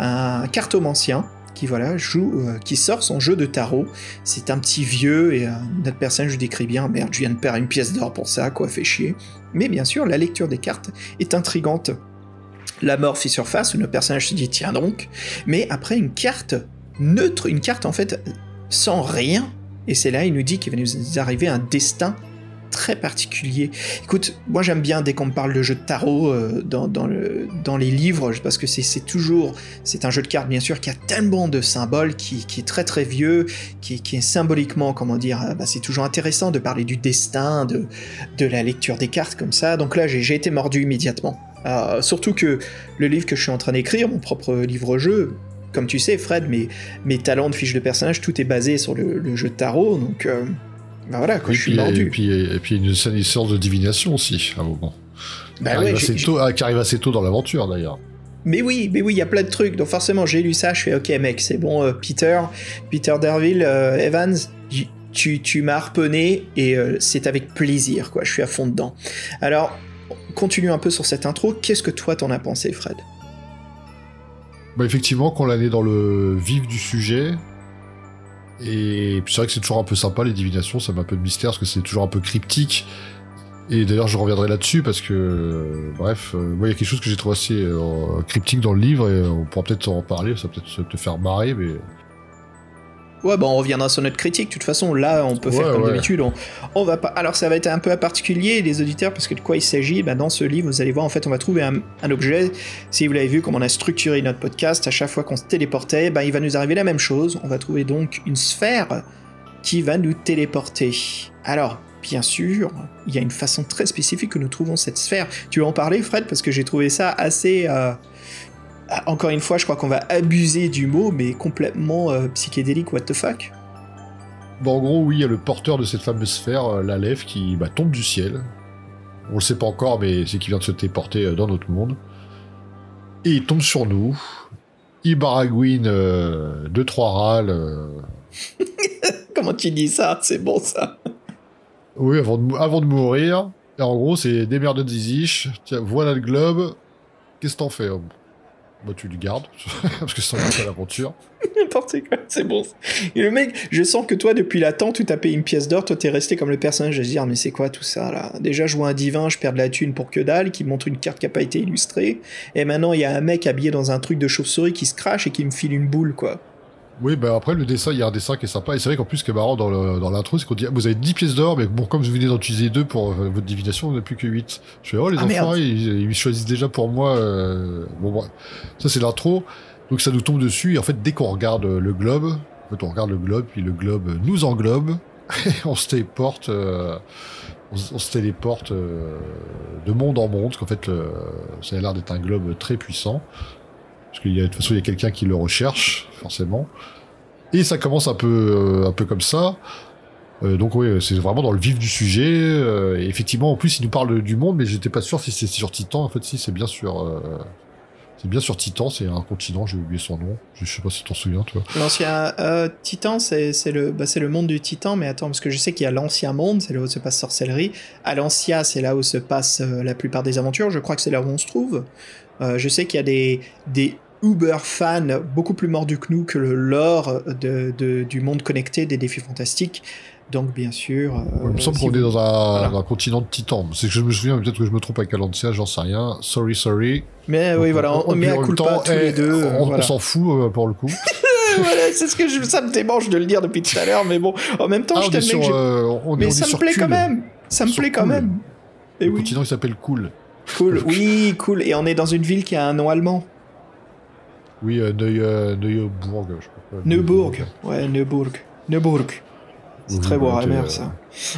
Speaker 3: un cartomancien qui voilà joue, euh, qui sort son jeu de tarot. C'est un petit vieux et notre personnage décrit bien. Merde, je viens de perdre une pièce d'or pour ça, quoi, fait chier. Mais bien sûr, la lecture des cartes est intrigante. La mort fait surface, le personnage se dit tiens donc, mais après une carte neutre, une carte en fait sans rien, et c'est là il nous dit qu'il va nous arriver un destin très particulier. Écoute, moi j'aime bien dès qu'on me parle de jeu de tarot euh, dans, dans le- dans les livres, parce que c'est toujours, c'est un jeu de cartes bien sûr qui a tellement de symboles, qui, qui est très très vieux, qui, qui est symboliquement, comment dire, euh, bah, c'est toujours intéressant de parler du destin, de, de la lecture des cartes comme ça. Donc là j'ai été mordu immédiatement. Euh, surtout que le livre que je suis en train d'écrire, mon propre livre-jeu, comme tu sais, Fred, mes, mes talents de fiches de personnage, tout est basé sur le, jeu de tarot, donc bah voilà, quoi,
Speaker 5: Oui,
Speaker 3: je suis
Speaker 5: puis, et,
Speaker 3: mordu.
Speaker 5: puis, et puis une, une sorte de divination aussi, à un moment.
Speaker 3: Bah
Speaker 5: qui,
Speaker 3: ouais,
Speaker 5: arrive assez tôt, qui arrive assez tôt dans l'aventure d'ailleurs.
Speaker 3: Mais oui, mais oui, il y a plein de trucs. Donc forcément, j'ai lu ça, je fais OK, mec, c'est bon, euh, Peter, Peter Derville, euh, Evans, tu, tu m'as harponné et euh, c'est avec plaisir, quoi. Je suis à fond dedans. Alors, continue un peu sur cette intro. Qu'est-ce que toi t'en as pensé, Fred?
Speaker 5: Bah, effectivement, qu'on l'année dans le vif du sujet. Et puis c'est vrai que c'est toujours un peu sympa les divinations, ça met un peu de mystère parce que c'est toujours un peu cryptique. Et d'ailleurs, je reviendrai là-dessus parce que, euh, bref, euh, moi il y a quelque chose que j'ai trouvé assez euh, cryptique dans le livre et on pourra peut-être en parler, ça peut-être te faire marrer, mais
Speaker 3: Ouais, bah on reviendra sur notre critique. De toute façon, là, on peut faire comme
Speaker 5: ouais.
Speaker 3: d'habitude. On, on va pas. Alors, ça va être un peu particulier, les auditeurs, parce que de quoi il s'agit bah, Dans ce livre, vous allez voir, en fait, on va trouver un, un objet. Si vous l'avez vu, comme on a structuré notre podcast, à chaque fois qu'on se téléportait, bah, il va nous arriver la même chose. On va trouver donc une sphère qui va nous téléporter. Alors, bien sûr, il y a une façon très spécifique que nous trouvons cette sphère. Tu veux en parler, Fred? Parce que j'ai trouvé ça assez. euh, Encore une fois, je crois qu'on va abuser du mot, mais complètement euh, psychédélique, what the fuck
Speaker 5: Bon, en gros, oui, il y a le porteur de cette fameuse sphère, euh, l'Aleph, qui bah, tombe du ciel. On le sait pas encore, mais c'est qu'il vient de se téléporter euh, dans notre monde. Et il tombe sur nous. Il baragouine euh, deux, trois râles. euh,
Speaker 3: Comment tu dis ça? C'est bon ça
Speaker 5: Oui, avant de, mou- avant de mourir. Et en gros, c'est des merdes de. Tiens, voilà le globe. Qu'est-ce que t'en fais homme? Bah, tu le gardes. parce que c'est pas l'aventure.
Speaker 3: N'importe quoi, c'est bon. Et le mec, je sens que toi, depuis la tente où t'as payé une pièce d'or, toi t'es resté comme le personnage à se dire, mais c'est quoi tout ça là? Déjà, je vois un divin, je perds de la thune pour que dalle, qui montre une carte qui a pas été illustrée, et maintenant il y a un mec habillé dans un truc de chauve-souris qui se crache et qui me file une boule, quoi.
Speaker 5: Oui, bah après, le dessin, il y a un dessin qui est sympa. Et c'est vrai qu'en plus, ce qui est marrant dans le- dans l'intro, c'est qu'on dit Vous avez 10 pièces d'or, mais bon, comme vous venez d'en utiliser deux pour euh, votre divination, on n'a plus que 8. Je fais Oh, les
Speaker 3: Ah,
Speaker 5: enfants, ils, ils choisissent déjà pour moi. euh, Bon, bref. Ça, c'est l'intro. Donc, ça nous tombe dessus. Et en fait, dès qu'on regarde euh, le globe, en fait, on regarde le globe, puis le globe nous englobe. Et on se téléporte. euh, on, se- on se téléporte euh, de monde en monde, parce qu'en fait, ça a l'air d'être un globe très puissant. Parce qu'il y a, de toute façon, il y a quelqu'un qui le recherche, forcément. Et ça commence un peu, euh, un peu comme ça. Euh, donc oui, c'est vraiment dans le vif du sujet. euh, et effectivement, en plus, il nous parle du monde, mais j'étais pas sûr si c'est sur Titan. En fait, si c'est bien sur, bien sur Titan. C'est un continent. J'ai oublié son nom. Je sais pas si tu t'en souviens, toi.
Speaker 3: L'ancien Titan, c'est le, bah, le monde du Titan, mais attends, parce que je sais qu'il y a l'ancien monde, c'est là où se passe sorcellerie. Alancia, c'est là où se passe la plupart des aventures. Je crois que c'est là où on se trouve. Je sais qu'il y a des uber fans beaucoup plus mordus que nous que le lore de, de- du monde connecté des défis fantastiques. Donc, bien sûr. euh,
Speaker 5: il me semble
Speaker 3: si
Speaker 5: qu'on
Speaker 3: vous-
Speaker 5: est dans un,
Speaker 3: Voilà.
Speaker 5: dans un continent de Titan. C'est que je me souviens, peut-être que je me trompe avec Alancia, j'en sais rien. Sorry, sorry.
Speaker 3: Mais Eh oui, voilà, on, on met à culpa
Speaker 5: temps,
Speaker 3: tous
Speaker 5: eh,
Speaker 3: les deux. euh,
Speaker 5: On, s'en fout euh, pour le coup.
Speaker 3: Voilà, c'est ce que je, ça me démange de le dire depuis tout à l'heure, mais bon, en même temps,
Speaker 5: Ah,
Speaker 3: je que j'ai-
Speaker 5: euh,
Speaker 3: Mais ça me plaît quand même. Ça me plaît quand même. Et
Speaker 5: Le
Speaker 3: oui,
Speaker 5: continent il s'appelle Cool.
Speaker 3: cool. Oui, cool. Et on est dans une ville qui a un nom allemand.
Speaker 5: Oui, euh, Neu- euh, Neubourg, je pas quoi.
Speaker 3: Neubourg. Ouais, Neubourg. Neubourg. C'est
Speaker 5: Oui,
Speaker 3: très beau, Reimer,
Speaker 5: euh,
Speaker 3: ça.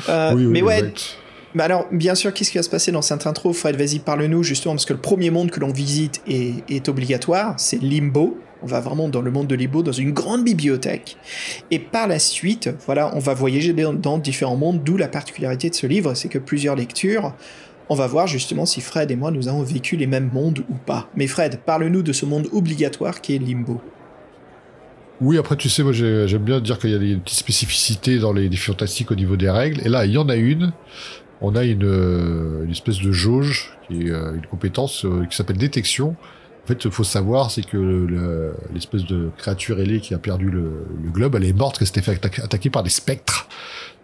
Speaker 3: Euh,
Speaker 5: oui, oui,
Speaker 3: mais ouais,
Speaker 5: exact.
Speaker 3: alors, bien sûr, qu'est-ce qui va se passer dans cette intro Fred, vas-y, parle-nous, justement, parce que le premier monde que l'on visite est, est obligatoire, c'est Limbo. On va vraiment dans le monde de Limbo, dans une grande bibliothèque. Et par la suite, voilà, on va voyager dans, dans différents mondes, d'où la particularité de ce livre, c'est que plusieurs lectures, on va voir justement si Fred et moi, nous avons vécu les mêmes mondes ou pas. Mais Fred, parle-nous de ce monde obligatoire qui est Limbo.
Speaker 5: Oui, après, tu sais, moi, j'ai- j'aime bien dire qu'il y a des petites spécificités dans les défis fantastiques au niveau des règles. Et là, il y en a une. On a une, euh, espèce de jauge, qui est euh, une compétence euh, qui s'appelle détection. En fait, il faut savoir, c'est que le- l'espèce de créature ailée qui a perdu le, globe, elle est morte, qu'elle s'était fait atta- attaquer par des spectres,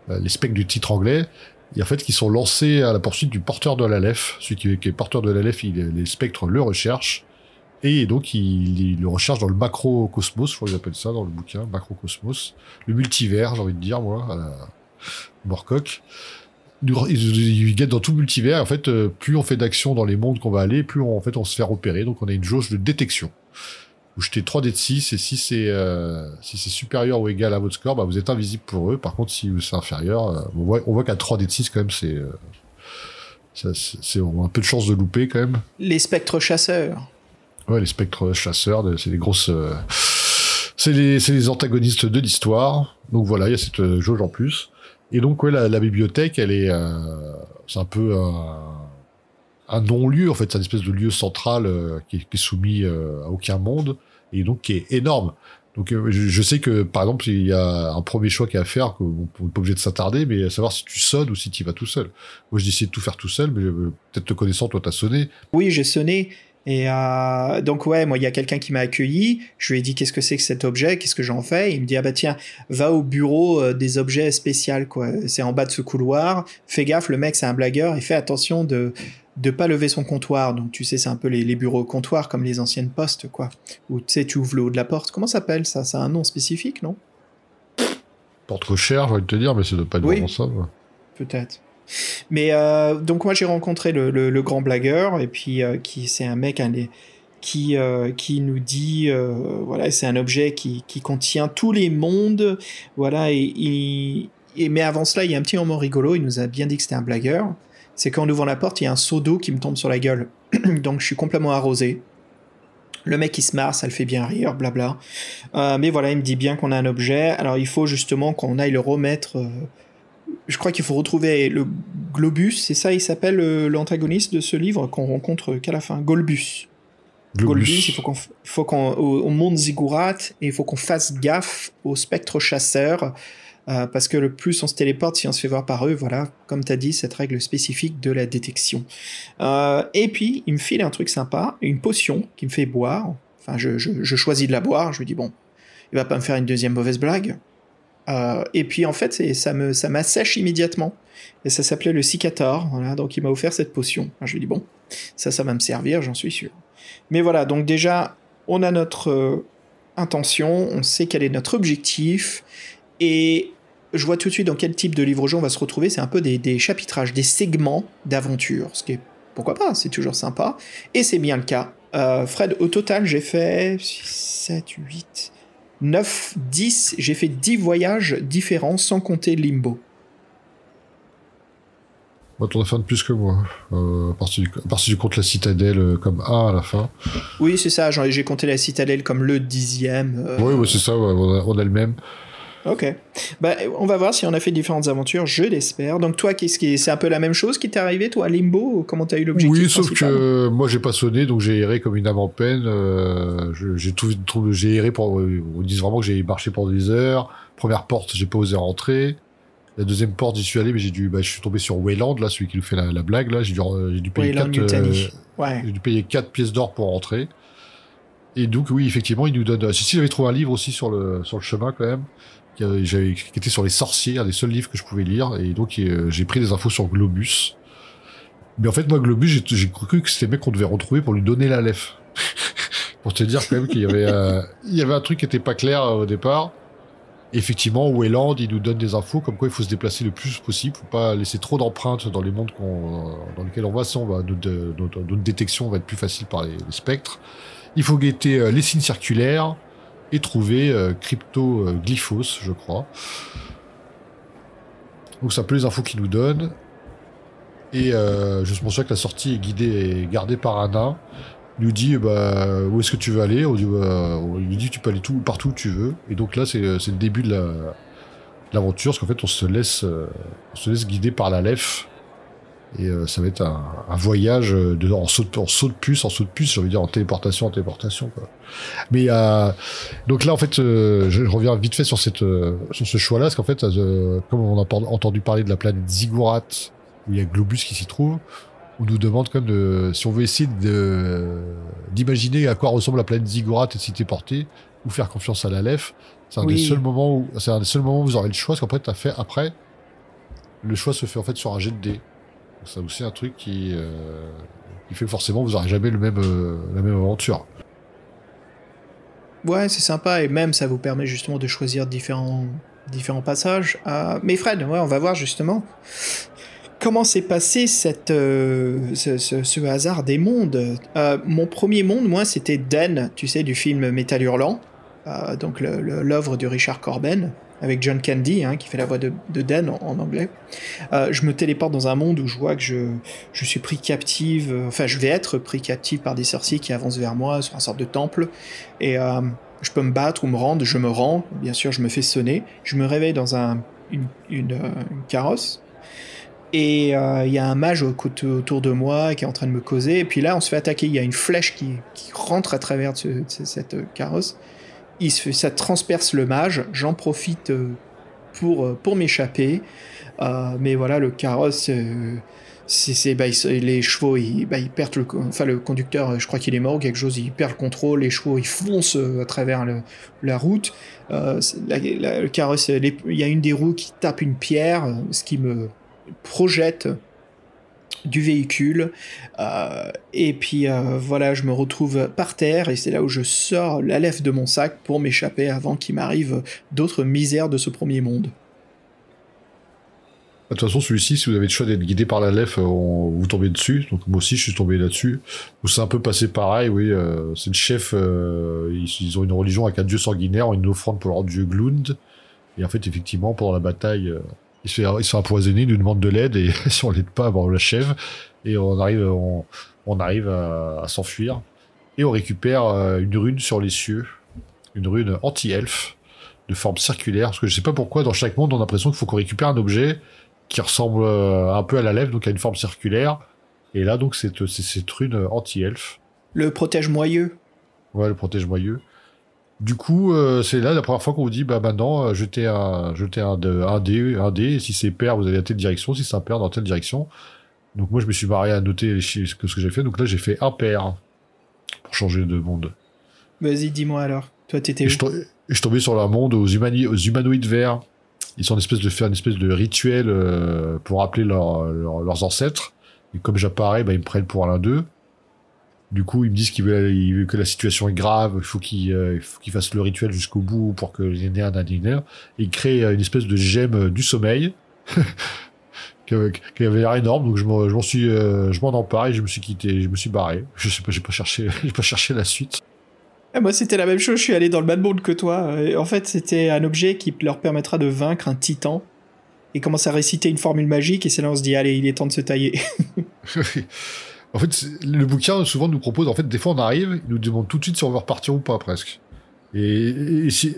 Speaker 5: les spectres du titre anglais, et en fait, qui sont lancés à la poursuite du porteur de la lef. Celui qui, est- porteur de la lef, il- les spectres le recherchent. Et donc, il, il le recherche dans le macrocosmos, je crois qu'ils appellent ça dans le bouquin, macrocosmos. Le multivers, j'ai envie de dire, moi, à la Morcock. Ils, guettent dans tout multivers. En fait, euh, plus on fait d'actions dans les mondes qu'on va aller, plus on, en fait, on se fait repérer. Donc, on a une jauge de détection. Vous jetez 3 dés de 6, et si c'est euh, si c'est supérieur ou égal à votre score, bah, vous êtes invisible pour eux. Par contre, si c'est inférieur, euh, on voit, on voit qu'à 3 dés de 6, quand même, c'est... euh, c'est on a un peu de chance de louper, quand même.
Speaker 3: Les spectres chasseurs.
Speaker 5: Ouais, les spectres chasseurs, c'est les grosses. c'est les, les antagonistes de l'histoire. Donc voilà, il y a cette jauge en plus. Et donc, ouais, la, la bibliothèque, elle est. euh, c'est un peu un, un non-lieu, en fait. C'est une espèce de lieu central euh, qui, est, soumis euh, à aucun monde. Et donc, qui est énorme. Donc, euh, je, sais que, par exemple, il y a un premier choix qui est à faire, qu'on n'est pas obligé de s'attarder, mais à savoir si tu sonnes ou si tu y vas tout seul. Moi, j'ai essayé de tout faire tout seul, mais peut-être te connaissant, toi, t'as sonné.
Speaker 3: Oui, j'ai sonné. Et donc ouais, moi il y a quelqu'un qui m'a accueilli. Je lui ai dit qu'est-ce que c'est que cet objet, qu'est-ce que j'en fais? Il me dit ah bah tiens, va au bureau des objets spéciaux quoi. C'est en bas de ce couloir. Fais gaffe, le mec c'est un blagueur et fais attention de de pas lever son comptoir. Donc tu sais c'est un peu les, les bureaux comptoirs comme les anciennes postes quoi. Où tu sais tu ouvres le haut de la porte. Comment ça s'appelle ça? Ça a un nom spécifique non?
Speaker 5: Porte cochère, j'ai envie de te dire, mais ça doit pas être
Speaker 3: Oui.
Speaker 5: vraiment ça.
Speaker 3: Peut-être. Mais euh, donc moi j'ai rencontré le, le- le grand blagueur et puis euh, qui c'est un mec un des- qui euh, qui nous dit euh, voilà c'est un objet qui, qui contient tous les mondes voilà et, et mais avant cela il y a un petit moment rigolo il nous a bien dit que c'était un blagueur c'est qu'en ouvrant la porte il y a un seau d'eau qui me tombe sur la gueule donc je suis complètement arrosé le mec il se marre, ça le fait bien rire, blabla. Euh, mais voilà, il me dit bien qu'on a un objet. Alors il faut justement qu'on aille le remettre euh, je crois qu'il faut retrouver le Globus, c'est ça, il s'appelle euh, l'antagoniste de ce livre qu'on rencontre qu'à la fin, Golbus.
Speaker 5: Globus.
Speaker 3: Golbus, il faut qu'on, faut qu'on au, au monde Ziggurat et il faut qu'on fasse gaffe aux spectres chasseurs euh, parce que le plus on se téléporte, si on se fait voir par eux, voilà, comme tu as dit, cette règle spécifique de la détection. Euh, et puis, il me file un truc sympa, une potion qui me fait boire. Enfin, je, choisis de la boire. Je lui dis, bon, il va pas me faire une deuxième mauvaise blague. Euh, et puis, en fait, ça, me, ça m'assèche immédiatement. Et ça s'appelait le Cicator. Voilà, donc il m'a offert cette potion. Je lui dis, bon, ça, ça va me servir, j'en suis sûr. Mais voilà, donc déjà, on a notre intention, on sait quel est notre objectif, et je vois tout de suite dans quel type de livre-jeu on va se retrouver. C'est un peu des, des chapitrages, des segments d'aventure, ce qui est, pourquoi pas, c'est toujours sympa. Et c'est bien le cas. Euh, Fred, au total, j'ai fait 6, 7, 8, 9, 10, j'ai fait 10 voyages différents sans compter Limbo.
Speaker 5: Moi, t'en as fait un de plus que moi. Euh, à partir du, à partir du compte la citadelle euh, comme A à la fin.
Speaker 3: Oui, c'est ça, j'ai compté la citadelle comme le dixième. euh,
Speaker 5: Oui, c'est ça, ouais, on, a, on a le même.
Speaker 3: Ok. Bah, on va voir si on a fait différentes aventures, je l'espère. Donc toi, qu'est-ce qui c'est un peu la même chose qui t'est arrivé, toi, à Limbo Comment t'as eu l'objectif
Speaker 5: Oui, sauf que moi j'ai pas sonné, donc j'ai erré comme une âme en peine. euh, j'ai tout, tout- j'ai erré pour. On dit vraiment que j'ai marché pendant des heures. Première porte, j'ai pas osé rentrer. La deuxième porte, j'y suis allé, mais j'ai dû, bah, je suis tombé sur Wayland, là, celui qui nous fait la, la blague, là. J'ai dû, euh, payer
Speaker 3: Wayland
Speaker 5: quatre,
Speaker 3: Yutani.
Speaker 5: euh,
Speaker 3: Ouais.
Speaker 5: j'ai dû payer 4 pièces d'or pour rentrer. Et donc, oui, effectivement, il nous donne. Si, si, j'avais trouvé un livre aussi sur le, sur le chemin, quand même, qui, avait- était sur les sorciers, un des seuls livres que je pouvais lire. Et donc, euh, j'ai pris des infos sur Globus. Mais en fait, moi, Globus, j'ai, cru que c'était le mec qu'on devait retrouver pour lui donner la lef. pour te dire, quand même, qu'il y avait, euh, y avait un truc qui était pas clair euh, au départ. Effectivement, Wayland, il nous donne des infos comme quoi il faut se déplacer le plus possible, faut pas laisser trop d'empreintes dans les mondes dans lesquels on va, sinon notre, notre, détection va être plus facile par les, spectres. Il faut guetter les signes circulaires et trouver euh, Crypto euh, Glyphos, je crois. Donc c'est un peu les infos qu'il nous donne. Et euh, je mentionne que la sortie est guidée et gardée par un nain. Il nous dit bah, où est-ce que tu veux aller? On dit, bah, dit tu peux aller tout, partout où tu veux. Et donc là c'est c'est le début de l'aventure, parce qu'en fait on se laisse, euh, on se laisse guider par la LEF. Et euh, ça va être un, un voyage de, en, saut de, en saut de puce, en saut de puce, j'ai envie de dire en téléportation, en téléportation. Quoi. Mais euh, donc là, en fait, euh, je reviens vite fait sur, cette, euh, sur ce choix-là, parce qu'en fait, euh, comme on a entendu parler de la planète Ziggurat, où il y a Globus qui s'y trouve, on nous demande quand même de, si on veut essayer d'imaginer à quoi ressemble la planète Ziggurat et de s'y téléporter, ou faire confiance à la LEF, c'est un
Speaker 3: Oui.
Speaker 5: des seuls moments où, c'est un des seuls moments où vous aurez le choix, parce qu'après, après, le choix se fait en fait sur un jet de dés. C'est aussi un truc qui, euh, qui fait que forcément vous n'aurez jamais le même, euh, la même aventure.
Speaker 3: Ouais, c'est sympa et même ça vous permet justement de choisir différents, passages. Euh, mais Fred, ouais, on va voir justement comment s'est passé cette, euh, ce, ce- hasard des mondes. Euh, mon premier monde, moi, c'était Den, tu sais, du film Métal Hurlant, donc l'œuvre de Richard Corben avec John Candy, hein, qui fait la voix de, Den en, anglais. Euh, je me téléporte dans un monde où je vois que je, suis pris captive, euh, enfin je vais être pris captive par des sorciers qui avancent vers moi sur un sorte de temple, et euh, je peux me battre ou me rendre, je me rends, bien sûr je me fais sonner, je me réveille dans un, une, carrosse, et il y a un mage autour de moi qui est en train de me causer, et puis là on se fait attaquer, il y a une flèche qui, rentre à travers ce- ce- cette carrosse, il ça transperce le mage, j'en profite euh, pour, euh, pour m'échapper, euh, mais voilà, le carrosse, c'est, bah, les chevaux, ils, bah, perdent le, enfin le conducteur, je crois qu'il est mort ou quelque chose, il perd le contrôle, les chevaux, ils foncent à travers la route. Le carrosse, il y a une des roues qui tape une pierre, ce qui me projette du véhicule Euh, et puis euh, voilà je me retrouve par terre et c'est là où je sors la de mon sac pour m'échapper avant qu'il m'arrive d'autres misères de ce premier monde
Speaker 5: De toute façon, celui-ci, si vous avez le choix d'être guidé par la LEF, euh, vous tombez dessus. Donc moi aussi, je suis tombé là-dessus. Où c'est un peu passé pareil, oui. c'est le chef, ils, ont une religion avec un dieu sanguinaire, une offrande pour leur dieu Glund. Et en fait, effectivement, pendant la bataille, il se fait, il se fait empoisonner, il nous demande de l'aide, et si on l'aide pas, ben, on l'achève. Et on arrive, on, on arrive à, à s'enfuir. Et on récupère euh, une rune sur les cieux. Une rune anti-elfe, de forme circulaire. Parce que je sais pas pourquoi, dans chaque monde, on a l'impression qu'il faut qu'on récupère un objet qui ressemble euh, un peu à la lèvre, donc à une forme circulaire. Et là, donc, c'est c'est cette rune anti-elfe.
Speaker 3: le protège moyeux
Speaker 5: Ouais, le protège moyeux. Du coup, euh, c'est là la première fois qu'on vous dit, bah maintenant, euh, jetez un, jetez un, de- un dé, un dé. Et si c'est pair, vous allez à telle direction. Si c'est impair, dans telle direction. Donc moi, je me suis barré à noter les ce que, ce que j'ai fait. Donc là, j'ai fait impair pour changer de monde.
Speaker 3: vas-y dis-moi alors toi t'étais où
Speaker 5: je, tom- je suis tombé sur un monde aux, humani- aux humanoïdes verts. Ils sont en espèce de faire une espèce de rituel euh, pour rappeler leur- leur- leurs ancêtres. Et comme j'apparais, bah, ils me prennent pour l'un d'eux. Du coup, ils me disent ils veulent que la situation est grave, il faut qu'ils euh, il faut qu'ils fassent le rituel jusqu'au bout pour que les nanina. Et ils créent euh, une espèce de gemme euh, du sommeil qui avait l'air énorme. Donc je m'en suis, euh, je m'en empare et je me suis quitté, je me suis barré. Je sais pas, j'ai pas cherché, j'ai pas cherché la suite.
Speaker 3: Ah, moi c'était la même chose je suis allé dans le même monde que toi Et en fait c'était un objet qui leur permettra de vaincre un titan il commence à réciter une formule magique et c'est là on se dit allez il est temps de se tailler
Speaker 5: en fait, le bouquin souvent nous propose, en fait, des fois on arrive, il nous demande tout de suite si on veut repartir ou pas presque. Et, si,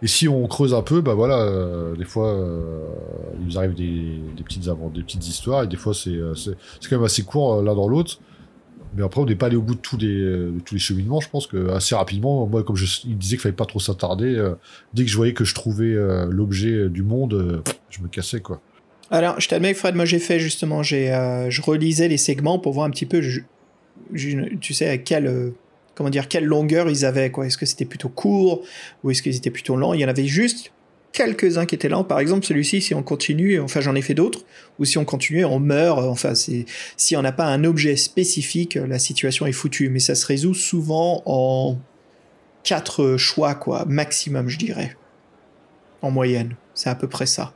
Speaker 5: Et si on creuse un peu, bah voilà, euh, des fois, euh, il nous arrive des, petites avant, des petites histoires, et des fois c'est euh, c'est quand même assez court euh, l'un dans l'autre. Mais après, on n'est pas allé au bout de tous les, de tous les cheminements. Je pense que assez rapidement, moi, comme je, il disait qu'il fallait pas trop s'attarder, dès que je voyais que je trouvais l'objet du monde, je me cassais quoi.
Speaker 3: Alors, je t'admets, Fred, moi j'ai fait justement, j'ai, euh, je relisais les segments pour voir un petit peu, tu sais, à quelle, euh, comment dire, quelle longueur ils avaient, quoi. Est-ce que c'était plutôt court ou est-ce qu'ils étaient plutôt lents? Il y en avait juste quelques-uns qui étaient lents. Par exemple, celui-ci, si on continue, enfin j'en ai fait d'autres, ou si on continue, on meurt. Enfin, si on n'a pas un objet spécifique, la situation est foutue. Mais ça se résout souvent en quatre choix, quoi, maximum, je dirais, en moyenne. C'est à peu près ça.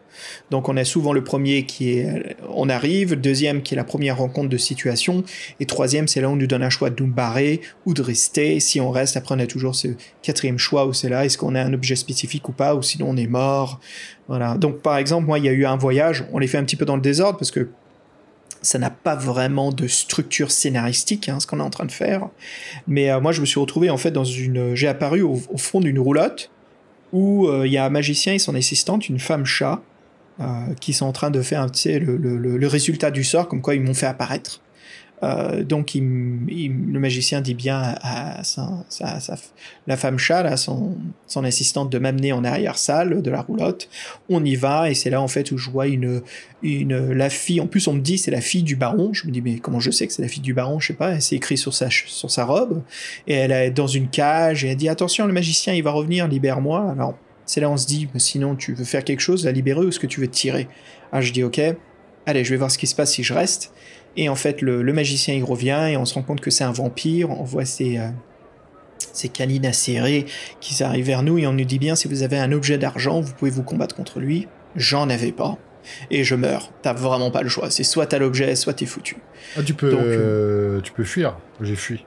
Speaker 3: Donc on a souvent le premier qui est on arrive, deuxième qui est la première rencontre de situation, et troisième c'est là où on nous donne un choix de nous barrer ou de rester. Si on reste, après on a toujours ce quatrième choix où c'est là, est-ce qu'on a un objet spécifique ou pas, ou sinon on est mort. Voilà. Donc par exemple, moi il y a eu un voyage, on les fait un petit peu dans le désordre parce que ça n'a pas vraiment de structure scénaristique, hein, ce qu'on est en train de faire. Mais euh, moi je me suis retrouvé en fait dans une, j'ai apparu au, fond d'une roulotte où euh, il y a un magicien et son assistante, une femme chat, qui sont en train de faire tu sais, le, le, le, résultat du sort, comme quoi ils m'ont fait apparaître. Euh, donc le magicien dit bien à, à la femme chat, là, son, son assistante, de m'amener en arrière-salle de la roulotte. On y va et c'est là en fait où je vois une, une la fille. En plus on me dit c'est la fille du baron. Je me dis mais comment je sais que c'est la fille du baron? Je sais pas. C'est écrit sur sa sur sa robe et elle est dans une cage et elle dit attention le magicien il va revenir libère-moi. Alors c'est là on se dit sinon tu veux faire quelque chose la libérer ou est-ce que tu veux te tirer? Ah je dis ok. Allez je vais voir ce qui se passe si je reste. Et en fait, le, le magicien il revient et on se rend compte que c'est un vampire. On voit ses, euh, ses canines acérées qui arrivent vers nous et on nous dit bien si vous avez un objet d'argent, vous pouvez vous combattre contre lui. J'en avais pas. Et je meurs. T'as vraiment pas le choix. C'est soit t'as l'objet, soit t'es foutu.
Speaker 5: Ah, tu peux,
Speaker 3: Donc,
Speaker 5: euh, tu peux fuir. J'ai fui.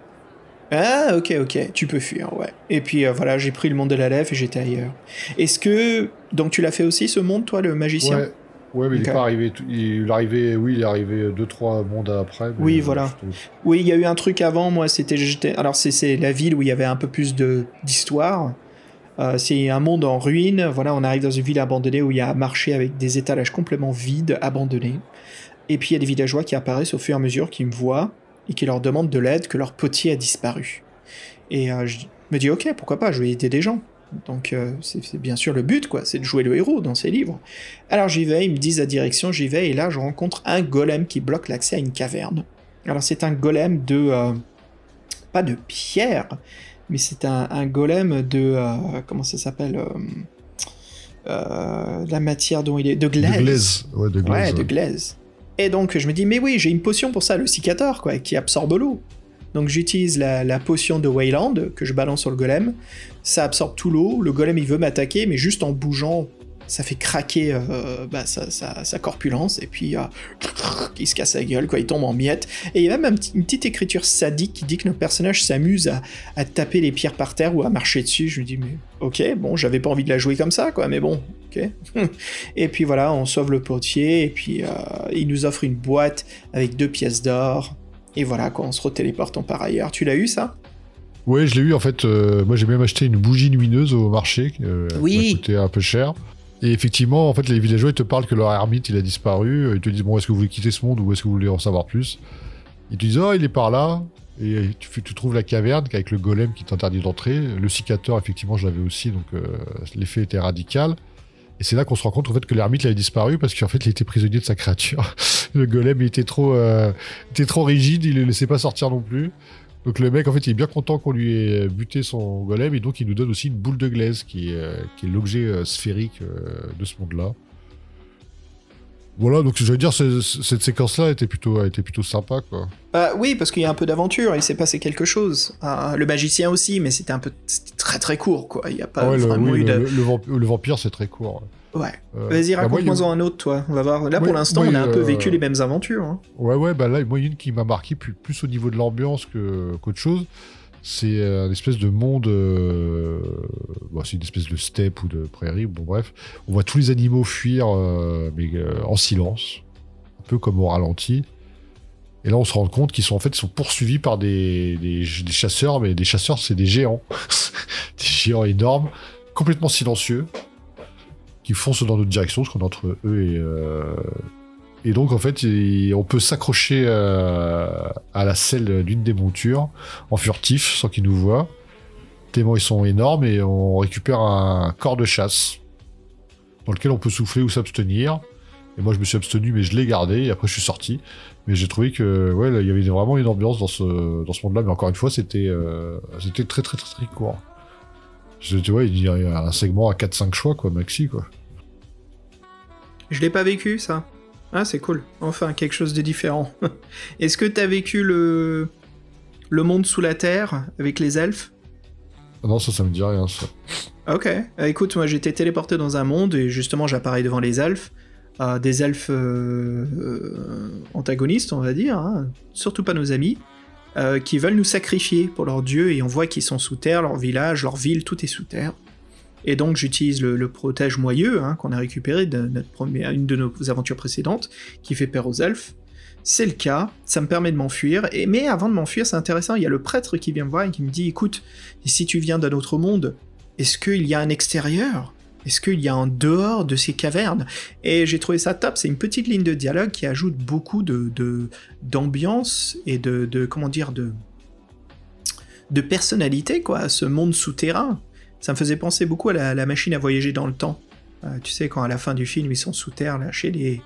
Speaker 3: Ah, ok, ok, tu peux fuir, ouais. Et puis euh, voilà, j'ai pris le monde de la lèvre et j'étais ailleurs. Est-ce que. Donc tu l'as fait aussi ce monde, toi, le magicien?
Speaker 5: Ouais. Ouais, mais il est pas arrivé. Il est arrivé, oui, il est arrivé deux trois mondes après.
Speaker 3: Oui,
Speaker 5: euh,
Speaker 3: voilà. Oui, il y a eu un truc avant, moi, c'était. Alors, c'est- c'est la ville où il y avait un peu plus de d'histoire. Euh, c'est un monde en ruine. Voilà, on arrive dans une ville abandonnée où il y a un marché avec des étalages complètement vides, abandonnés. Et puis il y a des villageois qui apparaissent au fur et à mesure, qui me voient et qui leur demandent de l'aide, que leur potier a disparu. Et euh, je me dis, ok, pourquoi pas, je vais aider des gens. Donc euh, c'est bien sûr le but, quoi, c'est de jouer le héros dans ces livres. Alors j'y vais, ils me disent la direction, j'y vais, et là je rencontre un golem qui bloque l'accès à une caverne. Alors c'est un golem de... euh, pas de pierre, mais c'est un, un golem de... comment ça s'appelle La matière dont il est... De glaise.
Speaker 5: De glaise. Ouais, de glaise.
Speaker 3: Ouais, de glaise. Et donc je me dis, mais oui, j'ai une potion pour ça, le cicator, quoi, qui absorbe l'eau. Donc j'utilise la, potion de Wayland que je balance sur le golem. Ça absorbe tout l'eau. Le golem il veut m'attaquer, mais juste en bougeant, ça fait craquer euh, bah, sa, sa- sa corpulence. Et puis euh, il se casse la gueule, quoi. Il tombe en miettes. Et il y a même une petite écriture sadique qui dit que notre personnage s'amuse à, à taper les pierres par terre ou à marcher dessus. Je me dis, mais ok, bon, j'avais pas envie de la jouer comme ça, quoi. Mais bon, ok. Et puis voilà, on sauve le potier, et puis euh, il nous offre une boîte avec deux pièces d'or. Et voilà, quoi, on se retéléporte en par ailleurs. Tu l'as eu ça?
Speaker 5: Ouais, je l'ai eu en fait. euh, moi, j'ai même acheté une bougie lumineuse au marché. Euh,
Speaker 3: Oui.
Speaker 5: Coûté un peu cher. Et effectivement, en fait, les villageois te parlent que leur ermite il a disparu. Ils te disent bon, est-ce que vous voulez quitter ce monde ou est-ce que vous voulez en savoir plus? Ils te disent oh, il est par là. Et tu, trouves la caverne avec le golem qui t'interdit d'entrer. Le cicateur, effectivement, je l'avais aussi, donc euh, l'effet était radical. Et c'est là qu'on se rend compte que l'ermite il avait disparu parce qu'en fait il était prisonnier de sa créature. le golem il était trop, euh, était rigide, il le laissait pas sortir non plus. Donc le mec en fait il est bien content qu'on lui ait buté son golem et donc il nous donne aussi une boule de glaise qui est, euh, qui est l'objet euh, sphérique euh, de ce monde-là. Voilà, donc je veux dire, ce- ce- cette séquence-là était plutôt, était plutôt sympa, quoi.
Speaker 3: Bah oui, parce qu'il y a un peu d'aventure, il s'est passé quelque chose. Le magicien aussi, mais c'était un peu très très court, quoi. Il n'y a pas
Speaker 5: Ah ouais, le,
Speaker 3: vraiment
Speaker 5: oui,
Speaker 3: eu
Speaker 5: le,
Speaker 3: de...
Speaker 5: le- le vamp- le vampire, c'est très court.
Speaker 3: Ouais.
Speaker 5: Euh,
Speaker 3: Vas-y,
Speaker 5: bah, y a-
Speaker 3: raconte-moi en un autre, toi. On va voir. Là,
Speaker 5: Moi,
Speaker 3: pour l'instant, on a un peu
Speaker 5: euh,
Speaker 3: vécu les mêmes aventures. hein.
Speaker 5: Ouais, ouais, bah là, moi, il y a une qui m'a marqué plus, plus au niveau de l'ambiance qu'autre chose. C'est euh, une espèce de monde. euh, bon, c'est une espèce de steppe ou de prairie, bon, bref. On voit tous les animaux fuir, euh, en silence. Un peu comme au ralenti. Et là, on se rend compte qu'ils sont en fait sont poursuivis par des, des, des chasseurs, mais des chasseurs, c'est des géants. des géants énormes. complètement silencieux qui foncent dans notre direction, parce qu'on est entre eux et. Et donc, en fait, on peut s'accrocher euh, à la selle d'une des montures en furtif, sans qu'ils nous voient. Tellement ils sont énormes, et on récupère un corps de chasse dans lequel on peut souffler ou s'abstenir. Et moi, je me suis abstenu, mais je l'ai gardé, et après, je suis sorti. Mais j'ai trouvé que, ouais, il y avait vraiment une ambiance dans ce, dans ce monde-là, mais encore une fois, c'était euh, c'était très, très, très, très court. Tu vois, il y a un segment à 4-5 choix, quoi, maxi, quoi.
Speaker 3: Je l'ai pas vécu, ça. Ah, c'est cool. Enfin, quelque chose de différent. Est-ce que t'as vécu le... le monde sous la terre avec les elfes?
Speaker 5: Ah Non, ça, ça me dit rien, ça.
Speaker 3: Ok. Euh, écoute, moi j'étais téléporté dans un monde et justement j'apparais devant les elfes. Euh, des elfes euh, euh, antagonistes, on va dire, hein, surtout pas nos amis, euh, qui veulent nous sacrifier pour leur dieu et on voit qu'ils sont sous terre, leur village, leur ville, tout est sous terre. Et donc j'utilise le, protège moyeux hein, qu'on a récupéré de une de nos aventures précédentes, qui fait peur aux elfes. C'est le cas, ça me permet de m'enfuir, mais avant de m'enfuir, c'est intéressant, il y a le prêtre qui vient me voir et qui me dit écoute, si tu viens d'un autre monde, est-ce qu'il y a un extérieur? Est-ce qu'il y a un dehors de ces cavernes? Et j'ai trouvé ça top, c'est une petite ligne de dialogue qui ajoute beaucoup d'ambiance et de, comment dire de de personnalité quoi à ce monde souterrain. Ça me faisait penser beaucoup à la, machine à voyager dans le temps. Euh, tu sais quand à la fin du film ils sont sous terre là chez les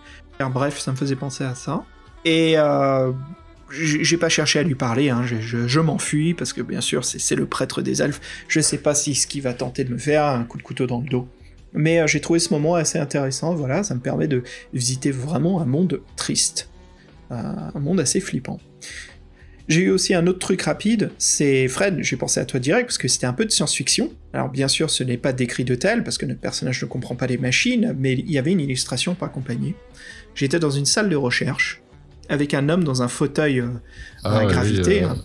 Speaker 3: bref, ça me faisait penser à ça. Et euh, j'ai pas cherché à lui parler, hein, je, m'enfuis parce que bien sûr c'est c'est le prêtre des elfes. Je sais pas si ce qu'il va tenter de me faire, un coup de couteau dans le dos. Mais euh, j'ai trouvé ce moment assez intéressant, voilà, ça me permet de visiter vraiment un monde triste. Euh, un monde assez flippant. J'ai eu aussi un autre truc rapide, c'est Fred, j'ai pensé à toi direct parce que c'était un peu de science-fiction. Alors bien sûr ce n'est pas décrit de tel parce que notre personnage ne comprend pas les machines, mais il y avait une illustration pour accompagner. J'étais dans une salle de recherche avec un homme dans un fauteuil euh, à
Speaker 5: oui,
Speaker 3: gravité.
Speaker 5: euh,
Speaker 3: hein.